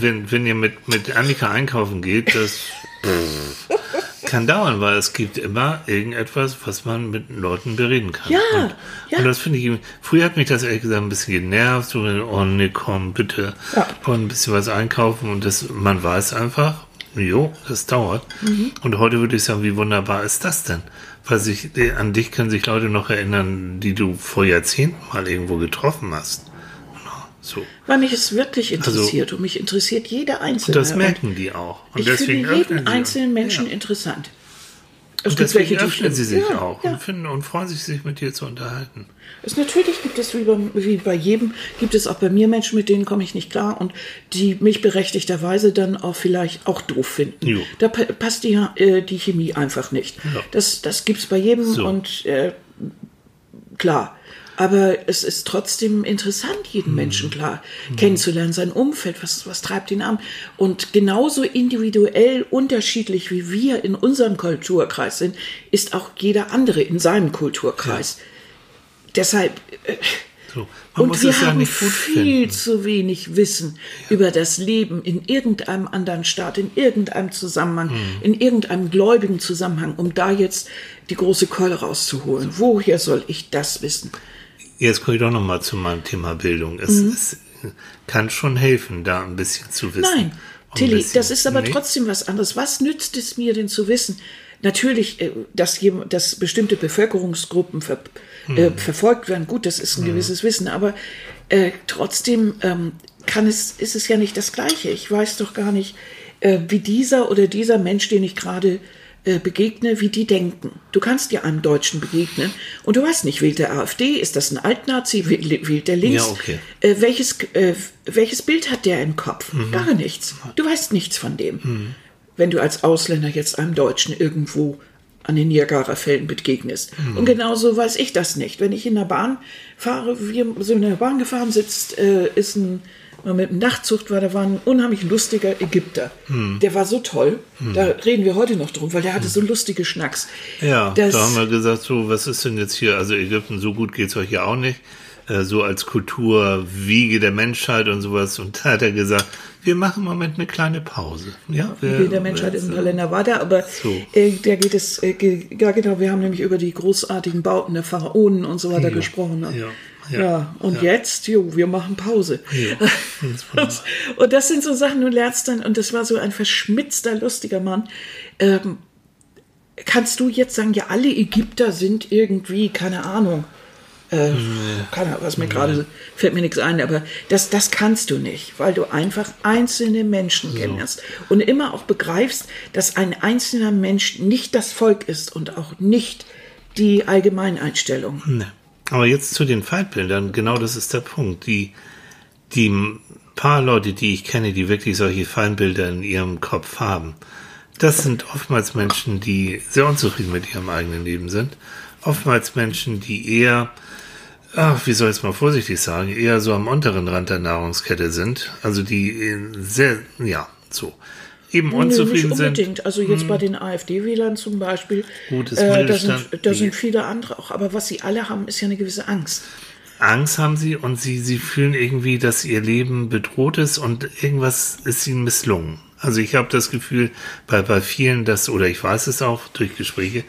wenn, wenn ihr mit, mit Annika einkaufen geht, das <laughs> <laughs> kann dauern, weil es gibt immer irgendetwas, was man mit Leuten bereden kann. Ja, und, ja. und das finde ich, früher hat mich das ehrlich gesagt ein bisschen genervt. So, oh nee, komm, bitte, Ja. wollen ein bisschen was einkaufen und das, man weiß einfach, jo, das dauert. Mhm. Und heute würde ich sagen, wie wunderbar ist das denn? Weil sich, an dich können sich Leute noch erinnern, die du vor Jahrzehnten mal irgendwo getroffen hast. So. Weil mich es wirklich interessiert und mich interessiert jeder Einzelne. Und das merken die auch. Und ich deswegen finde jeden einzelnen Menschen Ja. interessant. Es Und gibt deswegen welche, die öffnen sie sich ja, auch Ja. und finden und freuen sich, sich mit dir zu unterhalten. Es, natürlich gibt es wie bei, wie bei jedem, gibt es auch bei mir Menschen, mit denen komme ich nicht klar und die mich berechtigterweise dann auch vielleicht auch doof finden. Jo. Da pa passt die, äh, die Chemie einfach nicht. Ja. Das, das gibt es bei jedem So. und äh, klar. Aber es ist trotzdem interessant, jeden Menschen klar kennenzulernen, sein Umfeld, was, was treibt ihn an. Und genauso individuell unterschiedlich wie wir in unserem Kulturkreis sind, ist auch jeder andere in seinem Kulturkreis. Deshalb, äh, So. Und wir ja haben gut viel finden. zu wenig Wissen über das Leben in irgendeinem anderen Staat, in irgendeinem Zusammenhang, Hm. in irgendeinem gläubigen Zusammenhang, um da jetzt die große Keule rauszuholen. Woher soll ich das wissen? Jetzt komme ich doch noch mal zu meinem Thema Bildung. Es, es kann schon helfen, da ein bisschen zu wissen. Mhm. Nein, Tilly, das ist aber Nee? trotzdem was anderes. Was nützt es mir denn zu wissen? Natürlich, äh, dass, dass bestimmte Bevölkerungsgruppen ver, Hm. äh, verfolgt werden, gut, das ist ein gewisses Wissen, aber äh, trotzdem ähm, kann es, ist es ja nicht das Gleiche. Ich weiß doch gar nicht, äh, wie dieser oder dieser Mensch, den ich gerade äh, begegne, wie die denken. Du kannst ja einem Deutschen begegnen und du weißt nicht, wählt der AfD, ist das ein Altnazi, wählt, der links? Ja, okay. Äh, welches, äh, welches Bild hat der im Kopf? Mhm. Gar nichts. Du weißt nichts von dem. Wenn du als Ausländer jetzt einem Deutschen irgendwo an den Niagara-Fällen begegnest. Mhm. Und genauso weiß ich das nicht. Wenn ich in der Bahn fahre, wir sind in der Bahn gefahren, sitzt, äh, ist ein, mal mit einem Nachtzug war, da war ein unheimlich lustiger Ägypter. Mhm. Der war so toll. Da reden wir heute noch drum, weil der hatte so lustige Schnacks. Ja, Das- da haben wir gesagt, so, was ist denn jetzt hier? Also Ägypten, so gut geht's euch ja auch nicht. Äh, So als Kulturwiege der Menschheit und sowas. Und da hat er gesagt, wir machen im Moment eine kleine Pause. Ja, wir, Wie der Menschheit im Kalender war da, aber So. äh, da geht es, äh, ja genau, wir haben nämlich über die großartigen Bauten der Pharaonen und so weiter Ja. gesprochen. Ne? Ja. Ja, Ja. und jetzt, jo, wir machen Pause. Ja. <laughs> Das und, das sind so Sachen, du lernst dann, und das war so ein verschmitzter, lustiger Mann. Ähm, kannst du jetzt sagen, ja, alle Ägypter sind irgendwie, keine Ahnung, äh, keine Ahnung, was mir gerade fällt mir nichts ein, aber das, das kannst du nicht, weil du einfach einzelne Menschen kennst und immer auch begreifst, dass ein einzelner Mensch nicht das Volk ist und auch nicht die Allgemeineinstellung. Ne. Aber jetzt zu den Feindbildern, genau das ist der Punkt. Die, die paar Leute, die ich kenne, die wirklich solche Feindbilder in ihrem Kopf haben, das sind oftmals Menschen, die sehr unzufrieden mit ihrem eigenen Leben sind. Oftmals Menschen, die eher ach, wie soll ich es mal vorsichtig sagen, eher so am unteren Rand der Nahrungskette sind. Also die äh, sehr, ja, so. Eben Nö, unzufrieden nicht sind. unbedingt. Also jetzt bei den AfD-Wählern zum Beispiel, Gutes äh, da, sind, da sind viele andere auch. Aber was sie alle haben, ist ja eine gewisse Angst. Angst haben sie und sie, sie fühlen irgendwie, dass ihr Leben bedroht ist und irgendwas ist ihnen misslungen. Also ich habe das Gefühl bei, bei vielen, dass, oder ich weiß es auch durch Gespräche,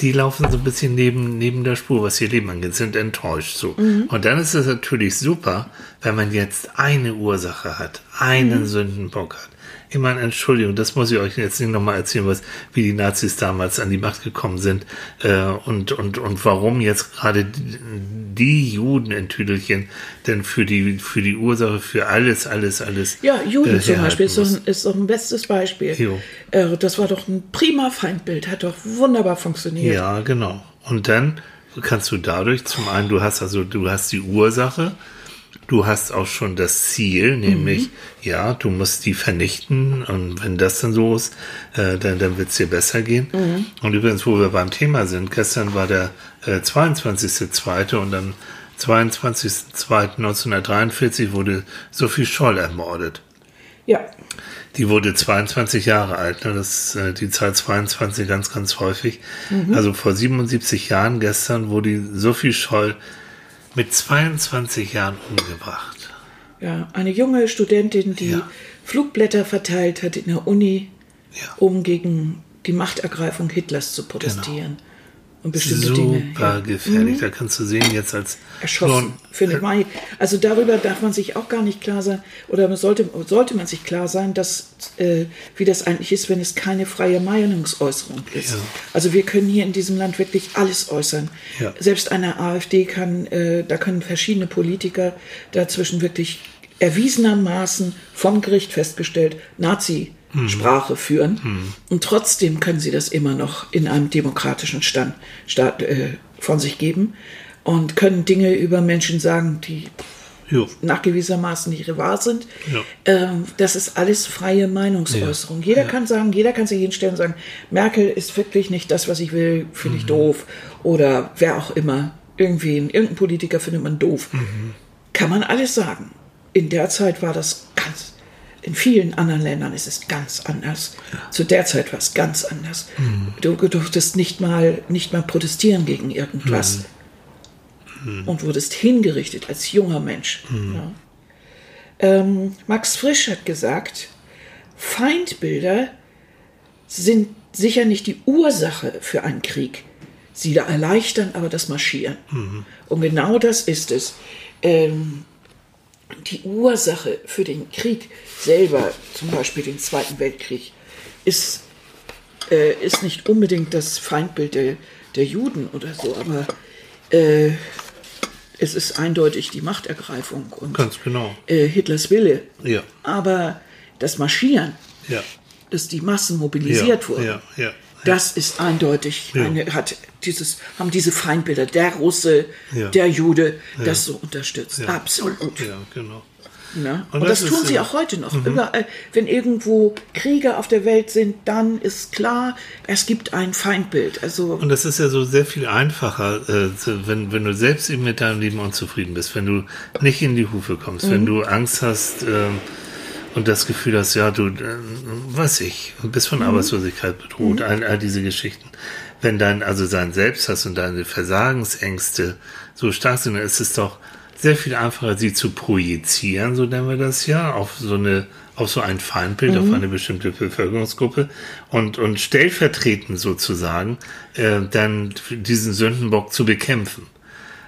die laufen so ein bisschen neben, neben der Spur, was ihr Leben angeht, sind enttäuscht so. Und dann ist es natürlich super, wenn man jetzt eine Ursache hat, einen Sündenbock hat. Ich meine, Entschuldigung, das muss ich euch jetzt nicht nochmal erzählen, was, wie die Nazis damals an die Macht gekommen sind äh, und, und, und warum jetzt gerade die, Juden in Tüdelchen denn für die, für die Ursache, für alles, alles, alles. Ja, Juden äh, zum Beispiel ist doch, ein, ist doch ein bestes Beispiel. Äh, das war doch ein prima Feindbild, hat doch wunderbar funktioniert. Ja, genau. Und dann kannst du dadurch zum einen, du hast also, du hast die Ursache, du hast auch schon das Ziel, nämlich, ja, du musst die vernichten und wenn das dann so ist, äh, dann, dann wird es dir besser gehen. Und übrigens, wo wir beim Thema sind, gestern war der äh, 22.2. und am 22.2.1943 wurde Sophie Scholl ermordet. Ja, Die wurde 22 Jahre alt, ne? das ist äh, die Zahl 22 ganz, ganz häufig. Also vor 77 Jahren gestern wurde Sophie Scholl mit 22 Jahren umgebracht. ja, eine junge Studentin, die Ja. Flugblätter verteilt hat in der Uni, Ja. um gegen die Machtergreifung Hitlers zu protestieren. Und bestimmte Super Dinge. Ja. gefährlich. Da kannst du sehen, jetzt als erschossen, finde ich. Also darüber darf man sich auch gar nicht klar sein, oder sollte, sollte man sich klar sein, dass, äh, wie das eigentlich ist, wenn es keine freie Meinungsäußerung ist. Ja. Also wir können hier in diesem Land wirklich alles äußern. Ja. Selbst eine AfD kann, äh, da können verschiedene Politiker dazwischen wirklich erwiesenermaßen vom Gericht festgestellt Nazi-Sprache führen. Und trotzdem können sie das immer noch in einem demokratischen Stand, Staat äh, von sich geben und können Dinge über Menschen sagen, die Jo. nachgewiesenermaßen nicht wahr sind. Ja. Ähm, das ist alles freie Meinungsäußerung. Jeder kann sagen, jeder kann sich hinstellen und sagen, Merkel ist wirklich nicht das, was ich will, finde Mhm. ich doof. Oder wer auch immer. Irgendwen, irgendein Politiker findet man doof. Mhm. Kann man alles sagen. In der Zeit war das ganz, in vielen anderen Ländern ist es ganz anders. Zu der Zeit war es ganz anders. Mhm. Du durftest nicht mal, nicht mal protestieren gegen irgendwas Mhm. und wurdest hingerichtet als junger Mensch. Ja. Ähm, Max Frisch hat gesagt, Feindbilder sind sicher nicht die Ursache für einen Krieg. Sie erleichtern aber das Marschieren. Und genau das ist es. Ähm, die Ursache für den Krieg selber, zum Beispiel den Zweiten Weltkrieg, ist, äh, ist nicht unbedingt das Feindbild der, der Juden oder so, aber äh, es ist eindeutig die Machtergreifung und Ganz genau. äh, Hitlers Wille. Ja. Aber das Marschieren, Ja. dass die Massen mobilisiert ja. wurden. Das ist eindeutig, Ja. eine, hat dieses, haben diese Feindbilder, der Russe, Ja. der Jude, das so unterstützt. Ja. Absolut. Ja, genau. Ne? Und Und, das das, tun sie äh, auch heute noch. Überall, wenn irgendwo Kriege auf der Welt sind, dann ist klar, es gibt ein Feindbild. Also Und das ist ja so sehr viel einfacher, äh, wenn, wenn du selbst eben mit deinem Leben unzufrieden bist, wenn du nicht in die Hufe kommst, wenn du Angst hast ähm, und das Gefühl hast, ja, du, äh, weiß ich, bist von Arbeitslosigkeit bedroht, all, all diese Geschichten. Wenn dein, also sein Selbsthass und deine Versagensängste so stark sind, dann ist es doch sehr viel einfacher, sie zu projizieren, so nennen wir das ja, auf so eine, auf so ein Feindbild, auf eine bestimmte Bevölkerungsgruppe und, und stellvertretend sozusagen, äh, dann diesen Sündenbock zu bekämpfen.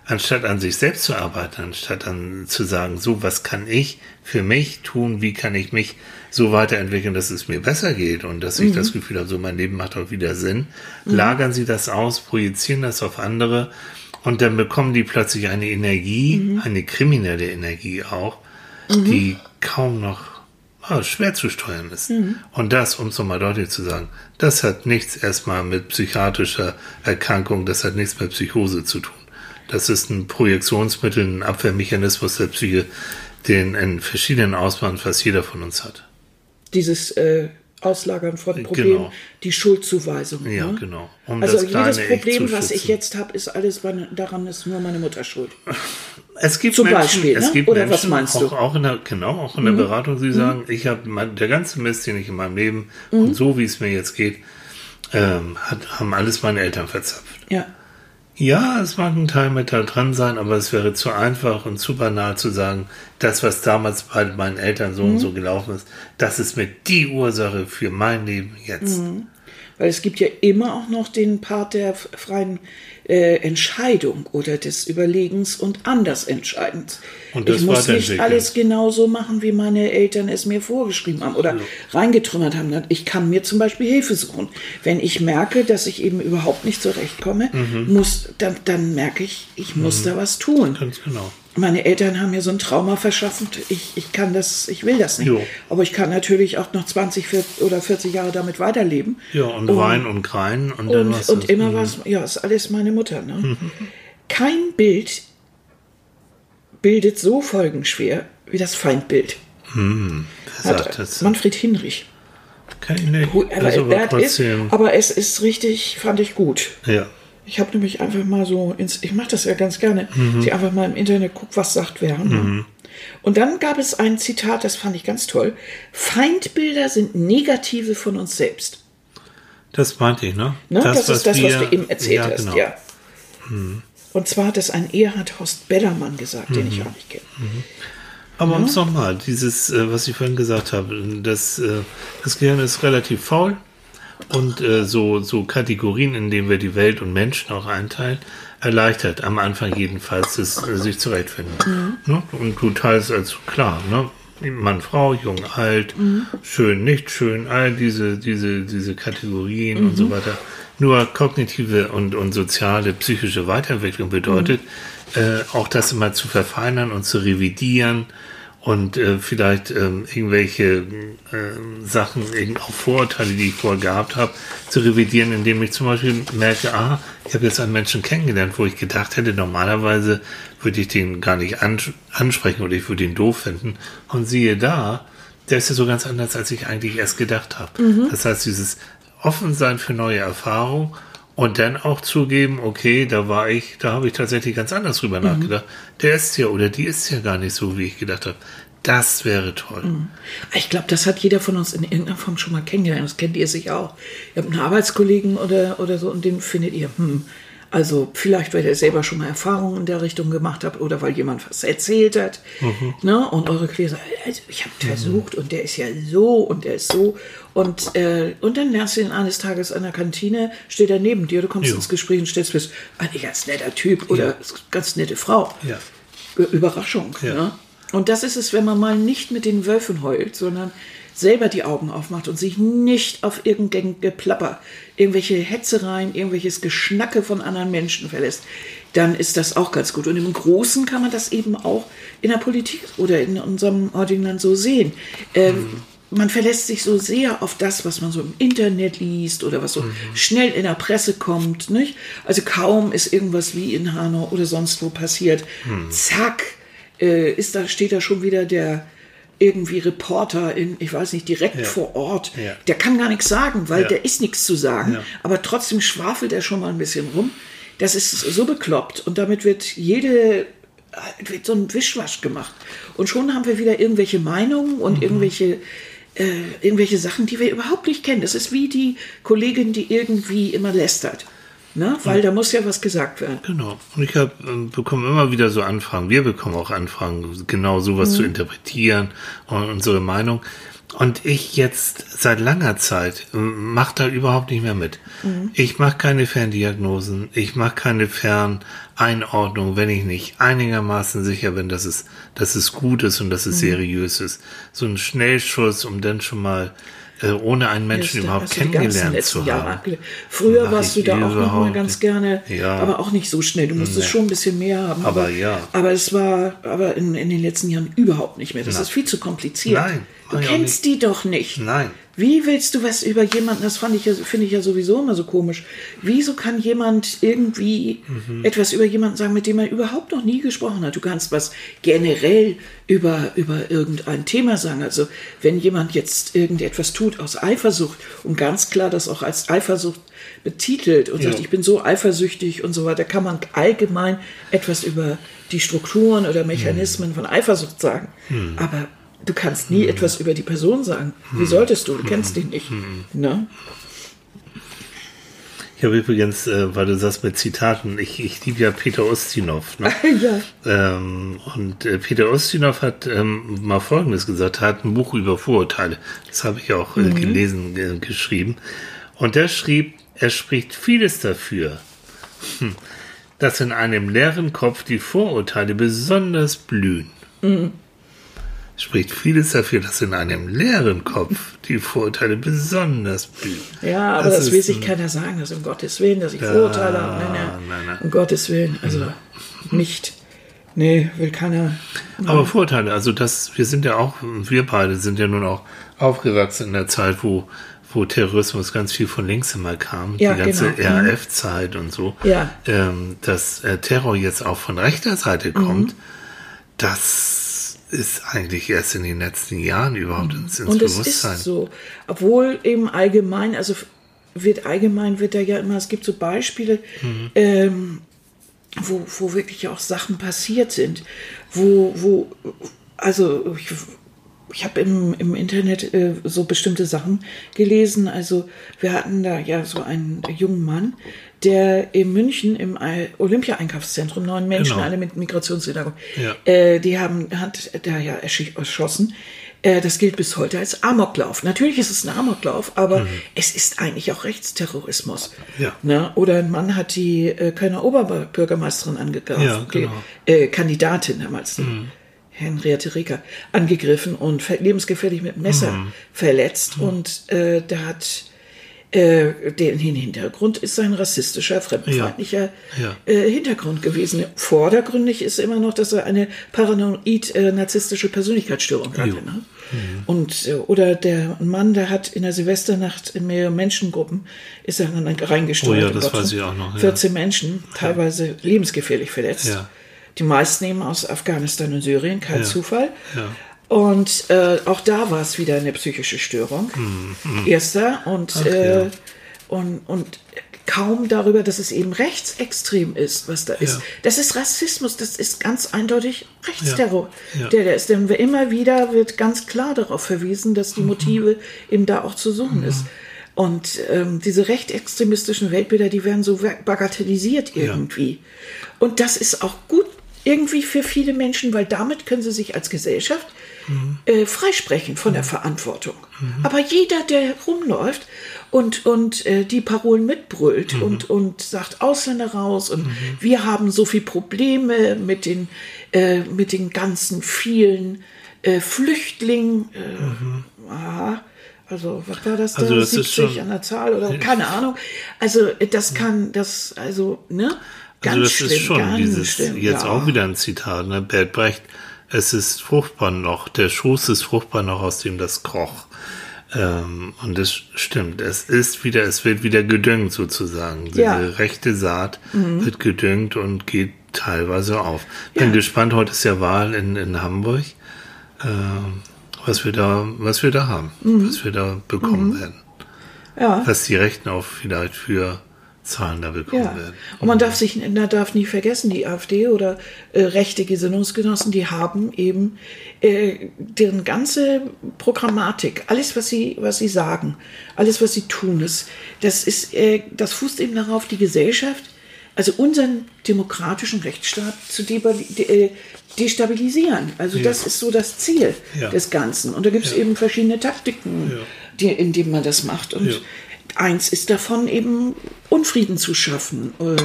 Anstatt an sich selbst zu arbeiten, anstatt an zu sagen, so, was kann ich für mich tun, wie kann ich mich so weiterentwickeln, dass es mir besser geht und dass ich das Gefühl habe, so mein Leben macht auch wieder Sinn, lagern sie das aus, projizieren das auf andere und dann bekommen die plötzlich eine Energie, eine kriminelle Energie auch, die kaum noch ah, schwer zu steuern ist. Und das, um es nochmal deutlich zu sagen, das hat nichts erstmal mit psychiatrischer Erkrankung, das hat nichts mit Psychose zu tun. Das ist ein Projektionsmittel, ein Abwehrmechanismus der Psyche, den in verschiedenen Ausmaßen fast jeder von uns hat. dieses, äh, Auslagern von Problemen, Genau. die Schuldzuweisung. Ja, ne? genau. Um also jedes Problem, was ich jetzt habe, ist alles, meine, daran ist nur meine Mutter schuld. Es gibt Zum Menschen, Beispiel, es ne? gibt Oder Menschen, was meinst du? Mhm. auch, auch in der, genau, auch in der Beratung, die sagen, ich habe der ganze Mist, den ich in meinem Leben Mhm. und so wie es mir jetzt geht, ähm, hat, haben alles meine Eltern verzapft. Ja. Ja, es mag ein Teil mit da dran sein, aber es wäre zu einfach und zu banal zu sagen, das, was damals bei meinen Eltern so Mhm. und so gelaufen ist, das ist mit die Ursache für mein Leben jetzt. Mhm. Weil es gibt ja immer auch noch den Part der freien äh, Entscheidung oder des Überlegens und Andersentscheidens. Und das ich muss nicht weiterentwickeln. alles genauso machen, wie meine Eltern es mir vorgeschrieben haben oder reingetrümmert haben. Ich kann mir zum Beispiel Hilfe suchen. Wenn ich merke, dass ich eben überhaupt nicht zurechtkomme, Mhm. muss, dann, dann merke ich, ich muss da was tun. Ganz genau. Meine Eltern haben mir so ein Trauma verschaffen. Ich, ich kann das, ich will das nicht. Jo. Aber ich kann natürlich auch noch 20 40 oder 40 Jahre damit weiterleben. Ja, und weinen und greien und dann Und, was und immer was, ja, ist alles meine Mutter. Ne? Kein Bild bildet so folgenschwer wie das Feindbild. Wer Hat das? Manfred Hinrich. Kann ich nicht. Hu- Aber, Also, er hat ist, aber es ist richtig, fand ich gut. Ja. Ich habe nämlich einfach mal so, ins, ich mache das ja ganz gerne, Mhm. ich einfach mal im Internet guck, was sagt wer. Ne? Und dann gab es ein Zitat, das fand ich ganz toll. Feindbilder sind negative von uns selbst. Das meinte ich, ne? Ne? Das, ist das, was wir- du eben erzählt ja, hast, genau. ja. Und zwar hat das ein Erhard Horst Bellermann gesagt, den Mhm. ich auch nicht kenne. Aber uns nochmal, dieses, äh, was ich vorhin gesagt habe, das, äh, das Gehirn ist relativ faul und äh, so, so Kategorien, in denen wir die Welt und Menschen auch einteilen, erleichtert am Anfang jedenfalls das, sich zurechtfinden. Ne? Und du teilst also klar, ne? Mann, Frau, jung, alt, schön, nicht schön, all diese, diese, diese Kategorien und so weiter. Nur kognitive und, und soziale, psychische Weiterentwicklung bedeutet, äh, auch das immer zu verfeinern und zu revidieren und äh, vielleicht ähm, irgendwelche äh, Sachen, auch Vorurteile, die ich vorher gehabt habe, zu revidieren, indem ich zum Beispiel merke, ah, ich habe jetzt einen Menschen kennengelernt, wo ich gedacht hätte, normalerweise würde ich den gar nicht ans ansprechen oder ich würde ihn doof finden. Und siehe da, der ist ja so ganz anders, als ich eigentlich erst gedacht habe. Das heißt, dieses Offensein für neue Erfahrungen und dann auch zugeben, okay, da war ich, da habe ich tatsächlich ganz anders drüber nachgedacht. Der ist ja oder die ist ja gar nicht so, wie ich gedacht habe. Das wäre toll. Ich glaube, das hat jeder von uns in irgendeiner Form schon mal kennengelernt. Das kennt ihr sicher auch. Ihr habt einen Arbeitskollegen oder, oder so und den findet ihr, hm, also vielleicht, weil ihr selber schon mal Erfahrungen in der Richtung gemacht habt oder weil jemand was erzählt hat. Ne? Und eure sagen, also ich habe versucht und der ist ja so und der ist so. Und, äh, und dann lernst du ihn eines Tages an der Kantine, steht er neben dir, du kommst Jo. ins Gespräch und stellst fest, eigentlich ganz netter Typ oder ganz nette Frau. Ja. Überraschung. Ja. Ne? Und das ist es, wenn man mal nicht mit den Wölfen heult, sondern selber die Augen aufmacht und sich nicht auf irgendein Geplapper, irgendwelche Hetzereien, irgendwelches Geschnacke von anderen Menschen verlässt, dann ist das auch ganz gut. Und im Großen kann man das eben auch in der Politik oder in unserem Land so sehen. Ähm, man verlässt sich so sehr auf das, was man so im Internet liest oder was so schnell in der Presse kommt. Nicht? Also kaum ist irgendwas wie in Hanau oder sonst wo passiert. Zack, äh, ist da, steht da schon wieder der irgendwie Reporter in, ich weiß nicht, direkt vor Ort. Ja. Der kann gar nichts sagen, weil Ja. der ist nichts zu sagen. Ja. Aber trotzdem schwafelt er schon mal ein bisschen rum. Das ist so bekloppt und damit wird jede wird so ein Wischwasch gemacht. Und schon haben wir wieder irgendwelche Meinungen und irgendwelche, äh, irgendwelche Sachen, die wir überhaupt nicht kennen. Das ist wie die Kollegin, die irgendwie immer lästert. Ne? Weil da muss ja was gesagt werden. Genau. Und ich hab, bekomme immer wieder so Anfragen. Wir bekommen auch Anfragen, genau sowas zu interpretieren und unsere Meinung. Und ich jetzt seit langer Zeit mache da überhaupt nicht mehr mit. Ich mache keine Ferndiagnosen, ich mache keine Ferneinordnung, wenn ich nicht einigermaßen sicher bin, dass es, dass es gut ist und dass es seriös ist. So ein Schnellschuss, um dann schon mal äh, ohne einen Menschen Das überhaupt kennengelernt zu Jahre haben. abgelehnt. Früher Mach warst du da auch noch mal ganz gerne, Ja. aber auch nicht so schnell. Du musstest schon ein bisschen mehr haben. Aber ja. Aber es war aber in, in den letzten Jahren überhaupt nicht mehr. Das Nein. ist viel zu kompliziert. Nein, du kennst die doch nicht. Nein. Wie willst du was über jemanden, das fand ich ja, finde ich ja sowieso immer so komisch. Wieso kann jemand irgendwie etwas über jemanden sagen, mit dem er überhaupt noch nie gesprochen hat? Du kannst was generell über, über irgendein Thema sagen. Also, wenn jemand jetzt irgendetwas tut aus Eifersucht und ganz klar das auch als Eifersucht betitelt und sagt, Ja. ich bin so eifersüchtig und so weiter, kann man allgemein etwas über die Strukturen oder Mechanismen von Eifersucht sagen. Aber du kannst nie etwas über die Person sagen. Wie solltest du? Du kennst ihn nicht. Ne? Ich habe übrigens, äh, weil du sagst mit Zitaten, ich, ich liebe ja Peter Ustinov. Ne? <laughs> ja. Ähm, und äh, Peter Ustinov hat ähm, mal Folgendes gesagt, er hat ein Buch über Vorurteile. Das habe ich auch äh, gelesen, äh, geschrieben. Und der schrieb, er spricht vieles dafür, hm, dass in einem leeren Kopf die Vorurteile besonders blühen. Spricht vieles dafür, dass in einem leeren Kopf die Vorurteile besonders blühen. Ja, aber das, ist will sich ein- keiner sagen, dass um Gottes Willen, dass ich Vorurteile habe. Nein, nein, nein, nein. Um Gottes Willen, also nicht. Nee, will keiner. Aber Vorteile, also das, wir sind ja auch, wir beide sind ja nun auch aufgewachsen in der Zeit, wo, wo Terrorismus ganz viel von links immer kam, Ja, die ganze genau. Mhm. RAF-Zeit und so. Ja. Ähm, dass äh, Terror jetzt auch von rechter Seite kommt, das ist eigentlich erst in den letzten Jahren überhaupt ins, ins Und es Bewusstsein. ist so. Obwohl eben allgemein, also wird allgemein wird da ja immer, es gibt so Beispiele, Mhm. ähm, wo, wo wirklich auch Sachen passiert sind, wo, wo also ich, ich habe im, im Internet äh, so bestimmte Sachen gelesen. Also wir hatten da ja so einen jungen Mann, der in München im Ei- Olympia-Einkaufszentrum neun Menschen, Genau. alle mit Migrationshintergrund, Ja. äh, die haben, hat da ja erschossen. Äh, das gilt bis heute als Amoklauf. Natürlich ist es ein Amoklauf, aber es ist eigentlich auch Rechtsterrorismus. Mhm. Ja. Ne? Oder ein Mann hat die äh, Kölner Oberbürgermeisterin angegriffen. Ja, genau. Mhm. äh, Kandidatin damals, die Henriette Reker, angegriffen und lebensgefährlich mit Messer Mhm. verletzt. Und äh, da hat äh, den Hintergrund ist ein rassistischer, fremdenfeindlicher Ja. Äh, Hintergrund gewesen. Vordergründig ist immer noch, dass er eine paranoid-narzisstische Persönlichkeitsstörung hatte. Ne? Und, äh, oder der Mann, der hat in der Silvesternacht in mehrere Menschengruppen, ist er dann reingesteuert. Oh ja, das weiß ich auch noch, ja. 14 Menschen, teilweise lebensgefährlich verletzt. Ja. Die meisten eben aus Afghanistan und Syrien, kein Ja. Zufall. Und äh, auch da war es wieder eine psychische Störung. Erster und, Mhm, Ach, äh, ja. und, und kaum darüber, dass es eben rechtsextrem ist, was da ist. Ja. Das ist Rassismus, das ist ganz eindeutig Rechtsterror. Ja. Der, der ist, denn immer wieder wird ganz klar darauf verwiesen, dass die Mhm. Motive eben da auch zu suchen ist. Und ähm, diese rechtsextremistischen Weltbilder, die werden so bagatellisiert irgendwie. Und das ist auch gut irgendwie für viele Menschen, weil damit können sie sich als Gesellschaft äh, freisprechen von der Verantwortung. Aber jeder, der rumläuft und, und äh, die Parolen mitbrüllt und, und sagt Ausländer raus und wir haben so viele Probleme mit den, äh, mit den ganzen vielen äh, Flüchtlingen. Äh, aha. Also, was war das da? Also das ist 70 schon- an der Zahl oder keine Ahnung. Also, das kann, das, also, ne? Ganz Also das schlimm, ist schon dieses, schlimm. jetzt ja. auch wieder ein Zitat, ne? Bert Brecht, es ist fruchtbar noch, der Schoß ist fruchtbar noch, aus dem das kroch. Ähm, und das stimmt, es ist wieder, es wird wieder gedüngt sozusagen. Diese Ja. Mhm. rechte Saat wird gedüngt und geht teilweise auf. Bin Ja. gespannt, heute ist ja Wahl in, in Hamburg, ähm, was wir da, was wir da haben, Mhm. was wir da bekommen werden. Ja. Was die Rechten auch vielleicht für Zahlen da bekommen Ja, werden. und man darf sich, man darf nie vergessen, die AfD oder äh, rechte Gesinnungsgenossen, die haben eben äh, deren ganze Programmatik, alles was sie, was sie sagen, alles was sie tun, das, das ist, äh, das fußt eben darauf, die Gesellschaft, also unseren demokratischen Rechtsstaat zu de, äh, destabilisieren. Also das ist so das Ziel Ja. des Ganzen. Und da gibt es eben verschiedene Taktiken, Ja. die, in denen man das macht. Und Ja. Eins ist davon eben Unfrieden zu schaffen äh,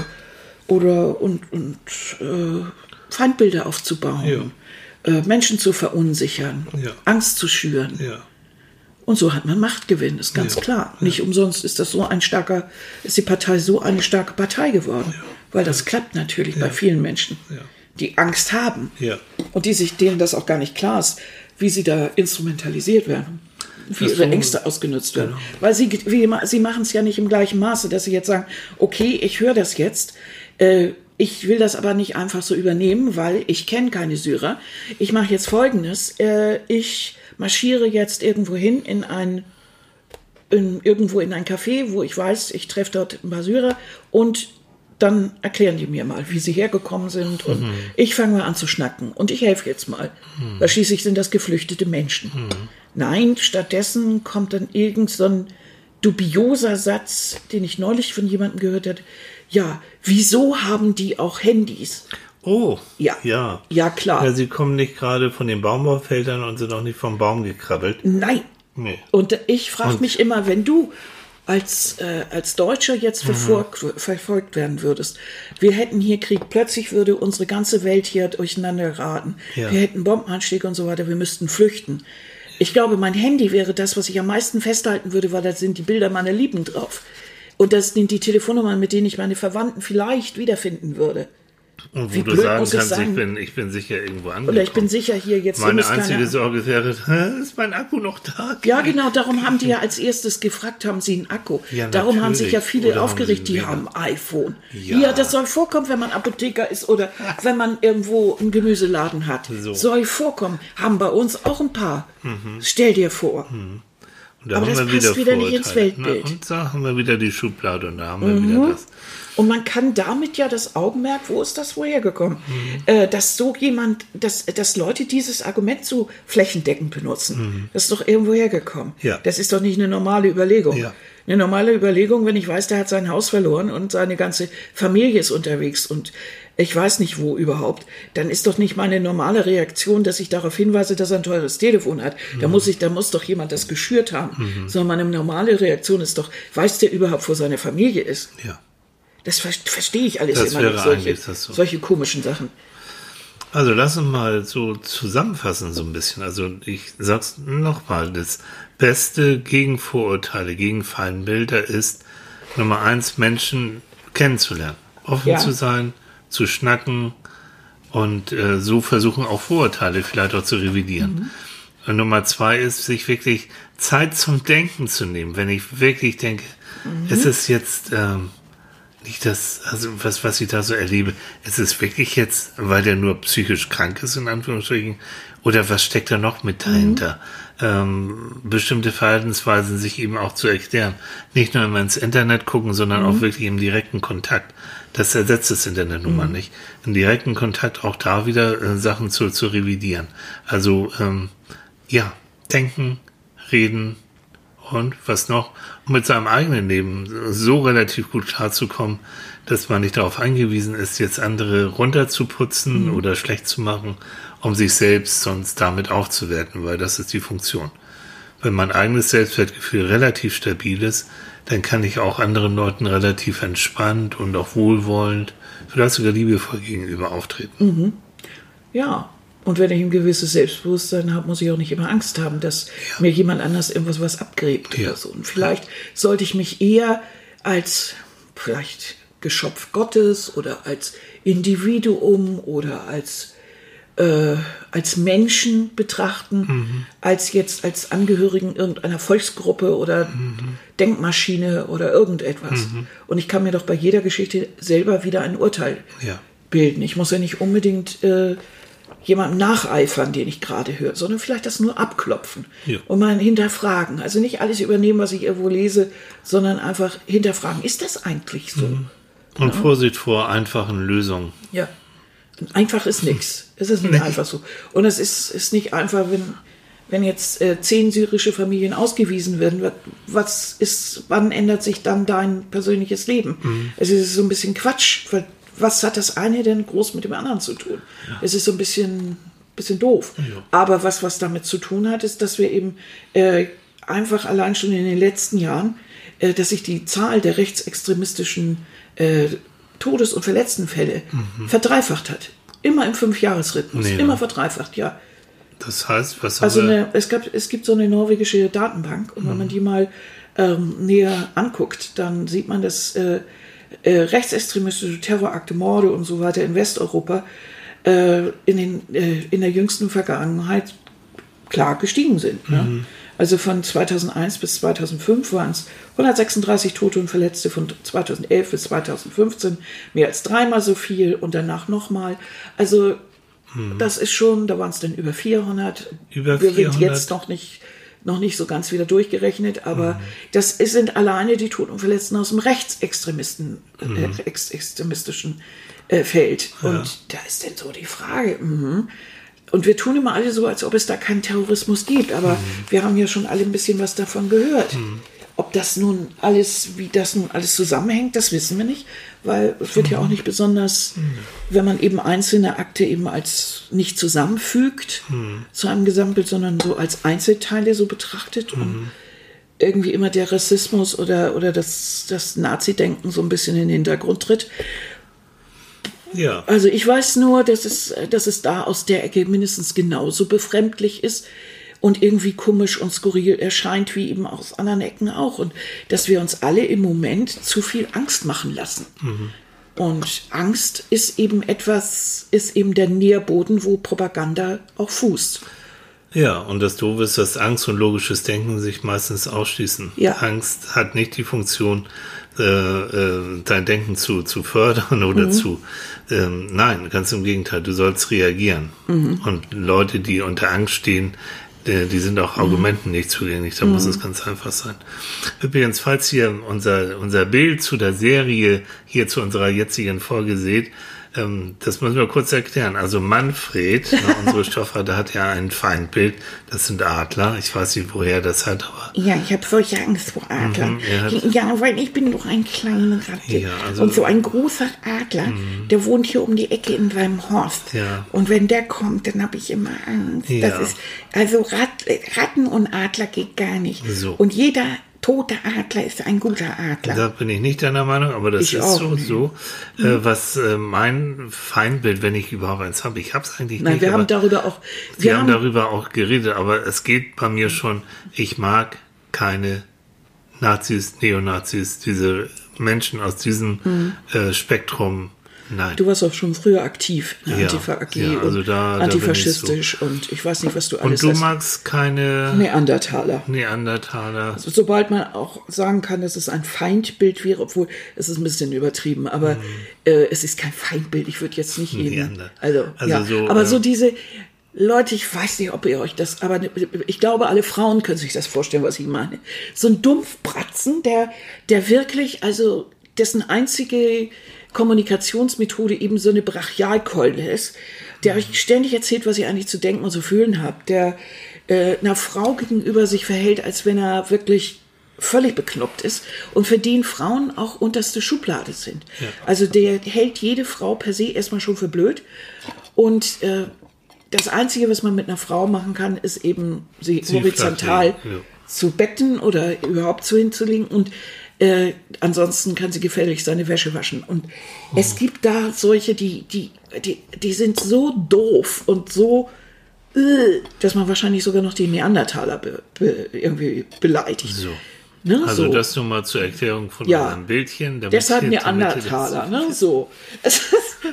oder und, und äh, Feindbilder aufzubauen, äh, Menschen zu verunsichern, Ja. Angst zu schüren. Ja. Und so hat man Machtgewinn, ist ganz Ja. klar. Nicht umsonst ist das so ein starker, ist die Partei so eine starke Partei geworden. Weil das klappt natürlich bei vielen Menschen, die Angst haben Ja. und die sich denen das auch gar nicht klar ist, wie sie da instrumentalisiert werden. Wie ihre Ängste ausgenutzt werden. Genau. Weil sie, wie sie machen es ja nicht im gleichen Maße, dass sie jetzt sagen, okay, ich höre das jetzt, äh, ich will das aber nicht einfach so übernehmen, weil ich kenne keine Syrer. Ich mache jetzt Folgendes, äh, ich marschiere jetzt irgendwo hin in ein in, irgendwo in ein Café, wo ich weiß, ich treffe dort ein paar Syrer und dann erklären die mir mal, wie sie hergekommen sind und ich fange mal an zu schnacken und ich helfe jetzt mal, weil schließlich sind das geflüchtete Menschen. Nein, stattdessen kommt dann irgend so ein dubioser Satz, den ich neulich von jemandem gehört habe. Ja, wieso haben die auch Handys? Oh, Ja. ja. Ja, klar. Ja, sie kommen nicht gerade von den Baumwollfeldern und sind auch nicht vom Baum gekrabbelt. Nein. Nee. Und ich frage mich immer, wenn du als, äh, als Deutscher jetzt Mhm. verfolgt, verfolgt werden würdest, wir hätten hier Krieg, plötzlich würde unsere ganze Welt hier durcheinander geraten. Ja. Wir hätten Bombenanschläge und so weiter, wir müssten flüchten. Ich glaube, mein Handy wäre das, was ich am meisten festhalten würde, weil da sind die Bilder meiner Lieben drauf. Und das sind die Telefonnummern, mit denen ich meine Verwandten vielleicht wiederfinden würde. Und wo Wie du sagen muss ich kannst, ich bin, ich bin sicher irgendwo angekommen. Oder ich bin sicher hier jetzt Meine einzige Sorge wäre, <laughs> ist mein Akku noch da? Ja, genau, darum haben die ja als erstes gefragt, haben sie einen Akku. Ja, darum haben sich ja viele Oder haben aufgeregt, sie die haben iPhone. Ja. Ja. das soll vorkommen, wenn man Apotheker ist oder <laughs> wenn man irgendwo einen Gemüseladen hat. So. Soll vorkommen. Haben bei uns auch ein paar. Stell dir vor. Und da Aber haben das wir passt wieder nicht ins Vorurteile. Weltbild. Na, und da haben wir wieder die Schublade und da haben wir wieder das. Und man kann damit ja das Augenmerk, wo ist das woher gekommen? Mhm. Äh, dass so jemand, dass, dass Leute dieses Argument so flächendeckend benutzen. Das ist doch irgendwo hergekommen. Mhm. Ja. Das ist doch nicht eine normale Überlegung. Ja. Eine normale Überlegung, wenn ich weiß, der hat sein Haus verloren und seine ganze Familie ist unterwegs und ich weiß nicht wo überhaupt, dann ist doch nicht meine normale Reaktion, dass ich darauf hinweise, dass er ein teures Telefon hat. Da Mhm. muss ich, da muss doch jemand das geschürt haben. Sondern meine normale Reaktion ist doch, weiß der überhaupt, wo seine Familie ist? Ja. Das ver verstehe ich alles Das immer nicht, solche, so. solche komischen Sachen. Also lass uns mal so zusammenfassen so ein bisschen. Also ich sag's nochmal, das Beste gegen Vorurteile, gegen Feindbilder ist Nummer eins, Menschen kennenzulernen, offen Ja. zu sein, zu schnacken und äh, so versuchen auch Vorurteile vielleicht auch zu revidieren. Und Nummer zwei ist, sich wirklich Zeit zum Denken zu nehmen. Wenn ich wirklich denke, es ist jetzt ähm, nicht das, also was, was ich da so erlebe, ist es wirklich jetzt, weil der nur psychisch krank ist, in Anführungsstrichen, oder was steckt da noch mit dahinter? Ähm, bestimmte Verhaltensweisen sich eben auch zu erklären. Nicht nur immer ins Internet gucken, sondern auch wirklich im direkten Kontakt. Das ersetzt das Internet nun mal nicht. Im direkten Kontakt auch da wieder äh, Sachen zu, zu revidieren. Also, ähm, ja, denken, reden, und was noch? Um mit seinem eigenen Leben so relativ gut klarzukommen, dass man nicht darauf angewiesen ist, jetzt andere runterzuputzen oder schlecht zu machen, um sich selbst sonst damit aufzuwerten, weil das ist die Funktion. Wenn mein eigenes Selbstwertgefühl relativ stabil ist, dann kann ich auch anderen Leuten relativ entspannt und auch wohlwollend, vielleicht sogar liebevoll gegenüber auftreten. Ja. Und wenn ich ein gewisses Selbstbewusstsein habe, muss ich auch nicht immer Angst haben, dass mir jemand anders irgendwas was abgräbt Ja. oder so. Und vielleicht sollte ich mich eher als vielleicht Geschöpf Gottes oder als Individuum oder als äh, als Menschen betrachten, als jetzt als Angehörigen irgendeiner Volksgruppe oder Denkmaschine oder irgendetwas. Und ich kann mir doch bei jeder Geschichte selber wieder ein Urteil Ja. bilden. Ich muss ja nicht unbedingt äh, jemandem nacheifern, den ich gerade höre, sondern vielleicht das nur abklopfen Ja. und mal hinterfragen. Also nicht alles übernehmen, was ich irgendwo lese, sondern einfach hinterfragen. Ist das eigentlich so? Und Vorsicht vor einfachen Lösungen. Ja. Einfach ist nichts. Es ist nicht einfach so. Und es ist, ist nicht einfach, wenn, wenn jetzt äh, zehn syrische Familien ausgewiesen werden, wa- was ist, wann ändert sich dann dein persönliches Leben? Es ist so ein bisschen Quatsch, weil was hat das eine denn groß mit dem anderen zu tun? Es ist so ein bisschen, bisschen doof. Aber was, was damit zu tun hat, ist, dass wir eben äh, einfach allein schon in den letzten Jahren, äh, dass sich die Zahl der rechtsextremistischen äh, Todes- und Verletztenfälle verdreifacht hat. Immer im Fünfjahresrhythmus. Nee, immer ne? verdreifacht, ja. Das heißt, was Also eine, es, gab, es gibt so eine norwegische Datenbank und wenn man die mal ähm, näher anguckt, dann sieht man, dass äh, äh, rechtsextremistische Terrorakte, Morde und so weiter in Westeuropa äh, in, den, äh, in der jüngsten Vergangenheit klar gestiegen sind. Ne? Also von 2001 bis 2005 waren es 136 Tote und Verletzte, von 2011 bis 2015 mehr als dreimal so viel und danach nochmal. Also das ist schon, da waren es dann über 400. Über Wir sind 400. jetzt noch nicht, noch nicht so ganz wieder durchgerechnet, aber das ist, sind alleine die Toten und Verletzten aus dem Rechtsextremisten, äh, rechtsextremistischen äh, Feld. Und da ist dann so die Frage, mhm. Und wir tun immer alle so, als ob es da keinen Terrorismus gibt, aber wir haben ja schon alle ein bisschen was davon gehört. Ob das nun alles, wie das nun alles zusammenhängt, das wissen wir nicht, weil es wird ja auch nicht besonders, wenn man eben einzelne Akte eben als nicht zusammenfügt zu einem Gesamtbild, sondern so als Einzelteile so betrachtet und irgendwie immer der Rassismus oder, oder das, das Nazi-Denken so ein bisschen in den Hintergrund tritt. Ja. Also ich weiß nur, dass es, dass es da aus der Ecke mindestens genauso befremdlich ist und irgendwie komisch und skurril erscheint, wie eben aus anderen Ecken auch. Und dass wir uns alle im Moment zu viel Angst machen lassen. Und Angst ist eben etwas, ist eben der Nährboden, wo Propaganda auch fußt. Ja, und das Doofe ist, dass Angst und logisches Denken sich meistens ausschließen. Ja. Angst hat nicht die Funktion, äh, äh, dein Denken zu, zu fördern oder Mhm. zu. Ähm, nein, ganz im Gegenteil, du sollst reagieren. Mhm. Und Leute, die unter Angst stehen, die sind auch Argumenten nicht zugänglich. Da Mhm. muss es ganz einfach sein. Übrigens, falls ihr unser, unser Bild zu der Serie hier zu unserer jetzigen Folge seht, ähm, das müssen wir kurz erklären. Also Manfred, ne, <laughs> unsere Stoffer, der hat ja ein Feindbild. Das sind Adler. Ich weiß nicht, woher er das hat, aber Ja, ich habe solche Angst vor Adlern. Mhm, ja, weil ich bin doch ein kleiner Ratte. Ja, also- und so ein großer Adler, der wohnt hier um die Ecke in seinem Horst. Ja. Und wenn der kommt, dann habe ich immer Angst. Ja. Das ist, also Rat, Ratten und Adler geht gar nicht. So. Und jeder tote Adler ist ein guter Adler. Da bin ich nicht deiner Meinung, aber das Ich ist auch so, so äh, was äh, mein Feindbild, wenn ich überhaupt eins habe, ich habe es eigentlich Nein, nicht. wir haben darüber auch, wir wir haben haben, darüber auch geredet, aber es geht bei mir schon, ich mag keine Nazis, Neonazis, diese Menschen aus diesem Mhm. äh, Spektrum. Nein. du warst auch schon früher aktiv der Ja, Antifa AG ja, also und da- da bin ich antifaschistisch und ich weiß nicht, was du alles Und du hast. magst keine Neandertaler. Neandertaler. sobald man auch sagen kann, dass es ein Feindbild wäre, obwohl es ist ein bisschen übertrieben, aber Mhm. äh, es ist kein Feindbild. Ich würde jetzt nicht jeden. Also, Also ja, so, aber äh, so diese Leute, ich weiß nicht, ob ihr euch das, aber ich glaube, alle Frauen können sich das vorstellen, was ich meine. So ein Dumpfbratzen, der, der wirklich, also dessen einzige Kommunikationsmethode eben so eine Brachialkeule ist, der euch ständig erzählt, was ihr eigentlich zu denken und zu fühlen habt, der äh, einer Frau gegenüber sich verhält, als wenn er wirklich völlig bekloppt ist und für den Frauen auch unterste Schublade sind. Also der hält jede Frau per se erstmal schon für blöd und äh, das Einzige, was man mit einer Frau machen kann, ist eben sie Sie horizontal ja. zu betten oder überhaupt so hinzulegen und äh, ansonsten kann sie gefällig seine Wäsche waschen. Und Oh. es gibt da solche, die, die, die, die sind so doof und so, äh, dass man wahrscheinlich sogar noch die Neandertaler be, be, irgendwie beleidigt. So. Ne, Also so. das nur mal zur Erklärung von Ja. unserem Bildchen. Deshalb Neandertaler, ne? So. <laughs>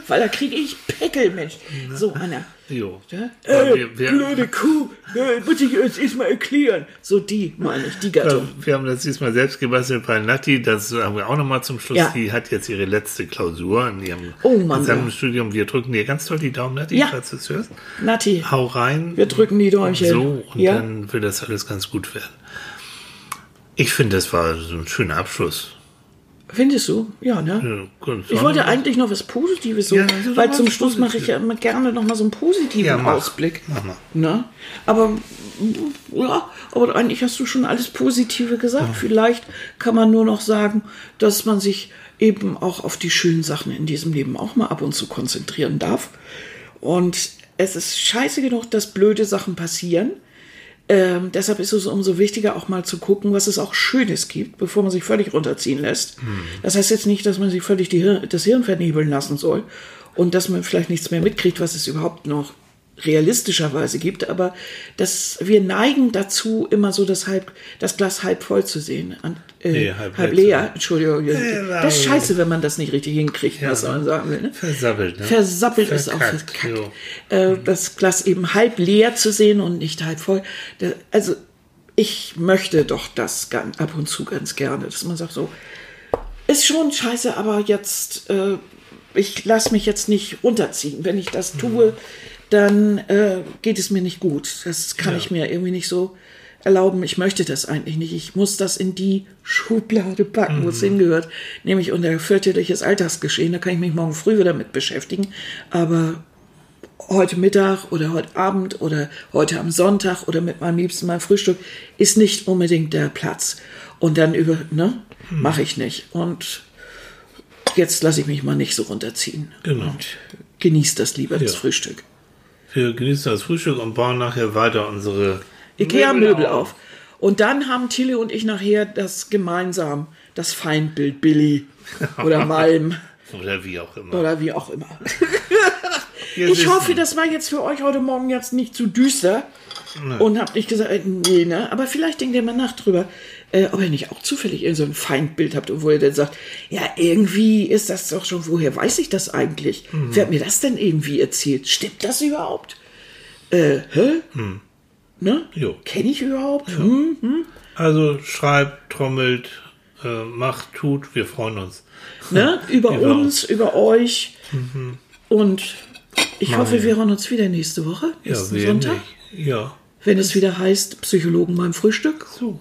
Weil da kriege ich Pickel, Mensch. So einer. Jo. Ja? Äh, wir- wir- blöde <laughs> Kuh, äh, muss ich jetzt erstmal erklären. So die, meine ich, die Gattung. Ja, Wir haben das diesmal selbst gebastelt bei Nati, das haben wir auch nochmal zum Schluss. Ja. Die hat jetzt ihre letzte Klausur in ihrem Oh Mann, Studium. Wir drücken dir ganz toll die Daumen, Nati, Ja. falls du es hörst. Nati, Hau rein. wir drücken die Däumchen. So, und ja? dann wird das alles ganz gut werden. Ich finde, das war so ein schöner Abschluss. Findest du? Ja, ne? Ja, Ich wollte eigentlich noch was Positives so, Ja, also weil zum Schluss mache ich Positives. ja immer gerne noch mal so einen positiven Ja, mach. Ausblick. Mach mal. Ne? Aber ja, aber eigentlich hast du schon alles Positive gesagt. Vielleicht kann man nur noch sagen, dass man sich eben auch auf die schönen Sachen in diesem Leben auch mal ab und zu konzentrieren darf. Und es ist scheiße genug, dass blöde Sachen passieren. Ähm, deshalb ist es umso wichtiger, auch mal zu gucken, was es auch Schönes gibt, bevor man sich völlig runterziehen lässt. Das heißt jetzt nicht, dass man sich völlig Hir das Hirn vernebeln lassen soll und dass man vielleicht nichts mehr mitkriegt, was es überhaupt noch realistischerweise gibt, aber dass wir neigen dazu, immer so das, halb, das Glas halb voll zu sehen. Und, äh, Nee, halb, halb leer. leer. Entschuldigung. Ja, das ist scheiße, wenn man das nicht richtig hinkriegt, was Ja. man sagen will. Ne? Versappelt, ne? Versappelt ist auch Verkackt. Äh, das Glas eben halb leer zu sehen und nicht halb voll. Da, also ich möchte doch das gan- ab und zu ganz gerne, dass man sagt so, ist schon scheiße, aber jetzt, äh, ich lasse mich jetzt nicht runterziehen. Wenn ich das tue, dann äh, geht es mir nicht gut. Das kann Ja. ich mir irgendwie nicht so erlauben. Ich möchte das eigentlich nicht. Ich muss das in die Schublade packen, wo es hingehört. Nämlich unter fürchterliches Alltagsgeschehen. Da kann ich mich morgen früh wieder mit beschäftigen. Aber heute Mittag oder heute Abend oder heute am Sonntag oder mit meinem Liebsten mal Frühstück ist nicht unbedingt der Platz. Und dann über, ne, mache ich nicht. Und jetzt lasse ich mich mal nicht so runterziehen. Genau. Und genieße das lieber, das Ja. Frühstück. Wir genießen das Frühstück und bauen nachher weiter unsere Ikea-Möbel auf. Und dann haben Tilly und ich nachher das gemeinsam, das Feindbild Billy <laughs> oder Malm Oder wie auch immer. oder wie auch immer. <laughs> Ich hoffe, das war jetzt für euch heute Morgen jetzt nicht zu düster. Und habt nicht gesagt, äh, nee, ne? Aber vielleicht denkt ihr mal nach drüber, äh, ob ihr nicht auch zufällig irgend so ein Feindbild habt, wo ihr dann sagt, ja, irgendwie ist das doch schon, woher weiß ich das eigentlich? Wer hat mir das denn irgendwie erzählt? Stimmt das überhaupt? Äh, hä? Ne? Jo. Kenne ich überhaupt? Hm? Also schreibt, trommelt, äh, macht, tut, wir freuen uns. Ne? <laughs> Über Über uns, über euch. Und ich hoffe, wir hören uns wieder nächste Woche, Ja, Sonntag. nicht. Ja, Wenn es wieder heißt, Psychologen beim Frühstück, so.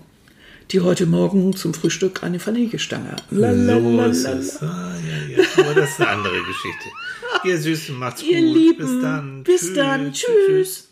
Die heute Morgen zum Frühstück eine Vanillestange hatten. So Lalalala. ist es. Ah, ja, ja. Aber das ist eine andere Geschichte. Ihr Süßen, macht's Ihr gut. Lieben, Bis dann. bis dann. Tschüss.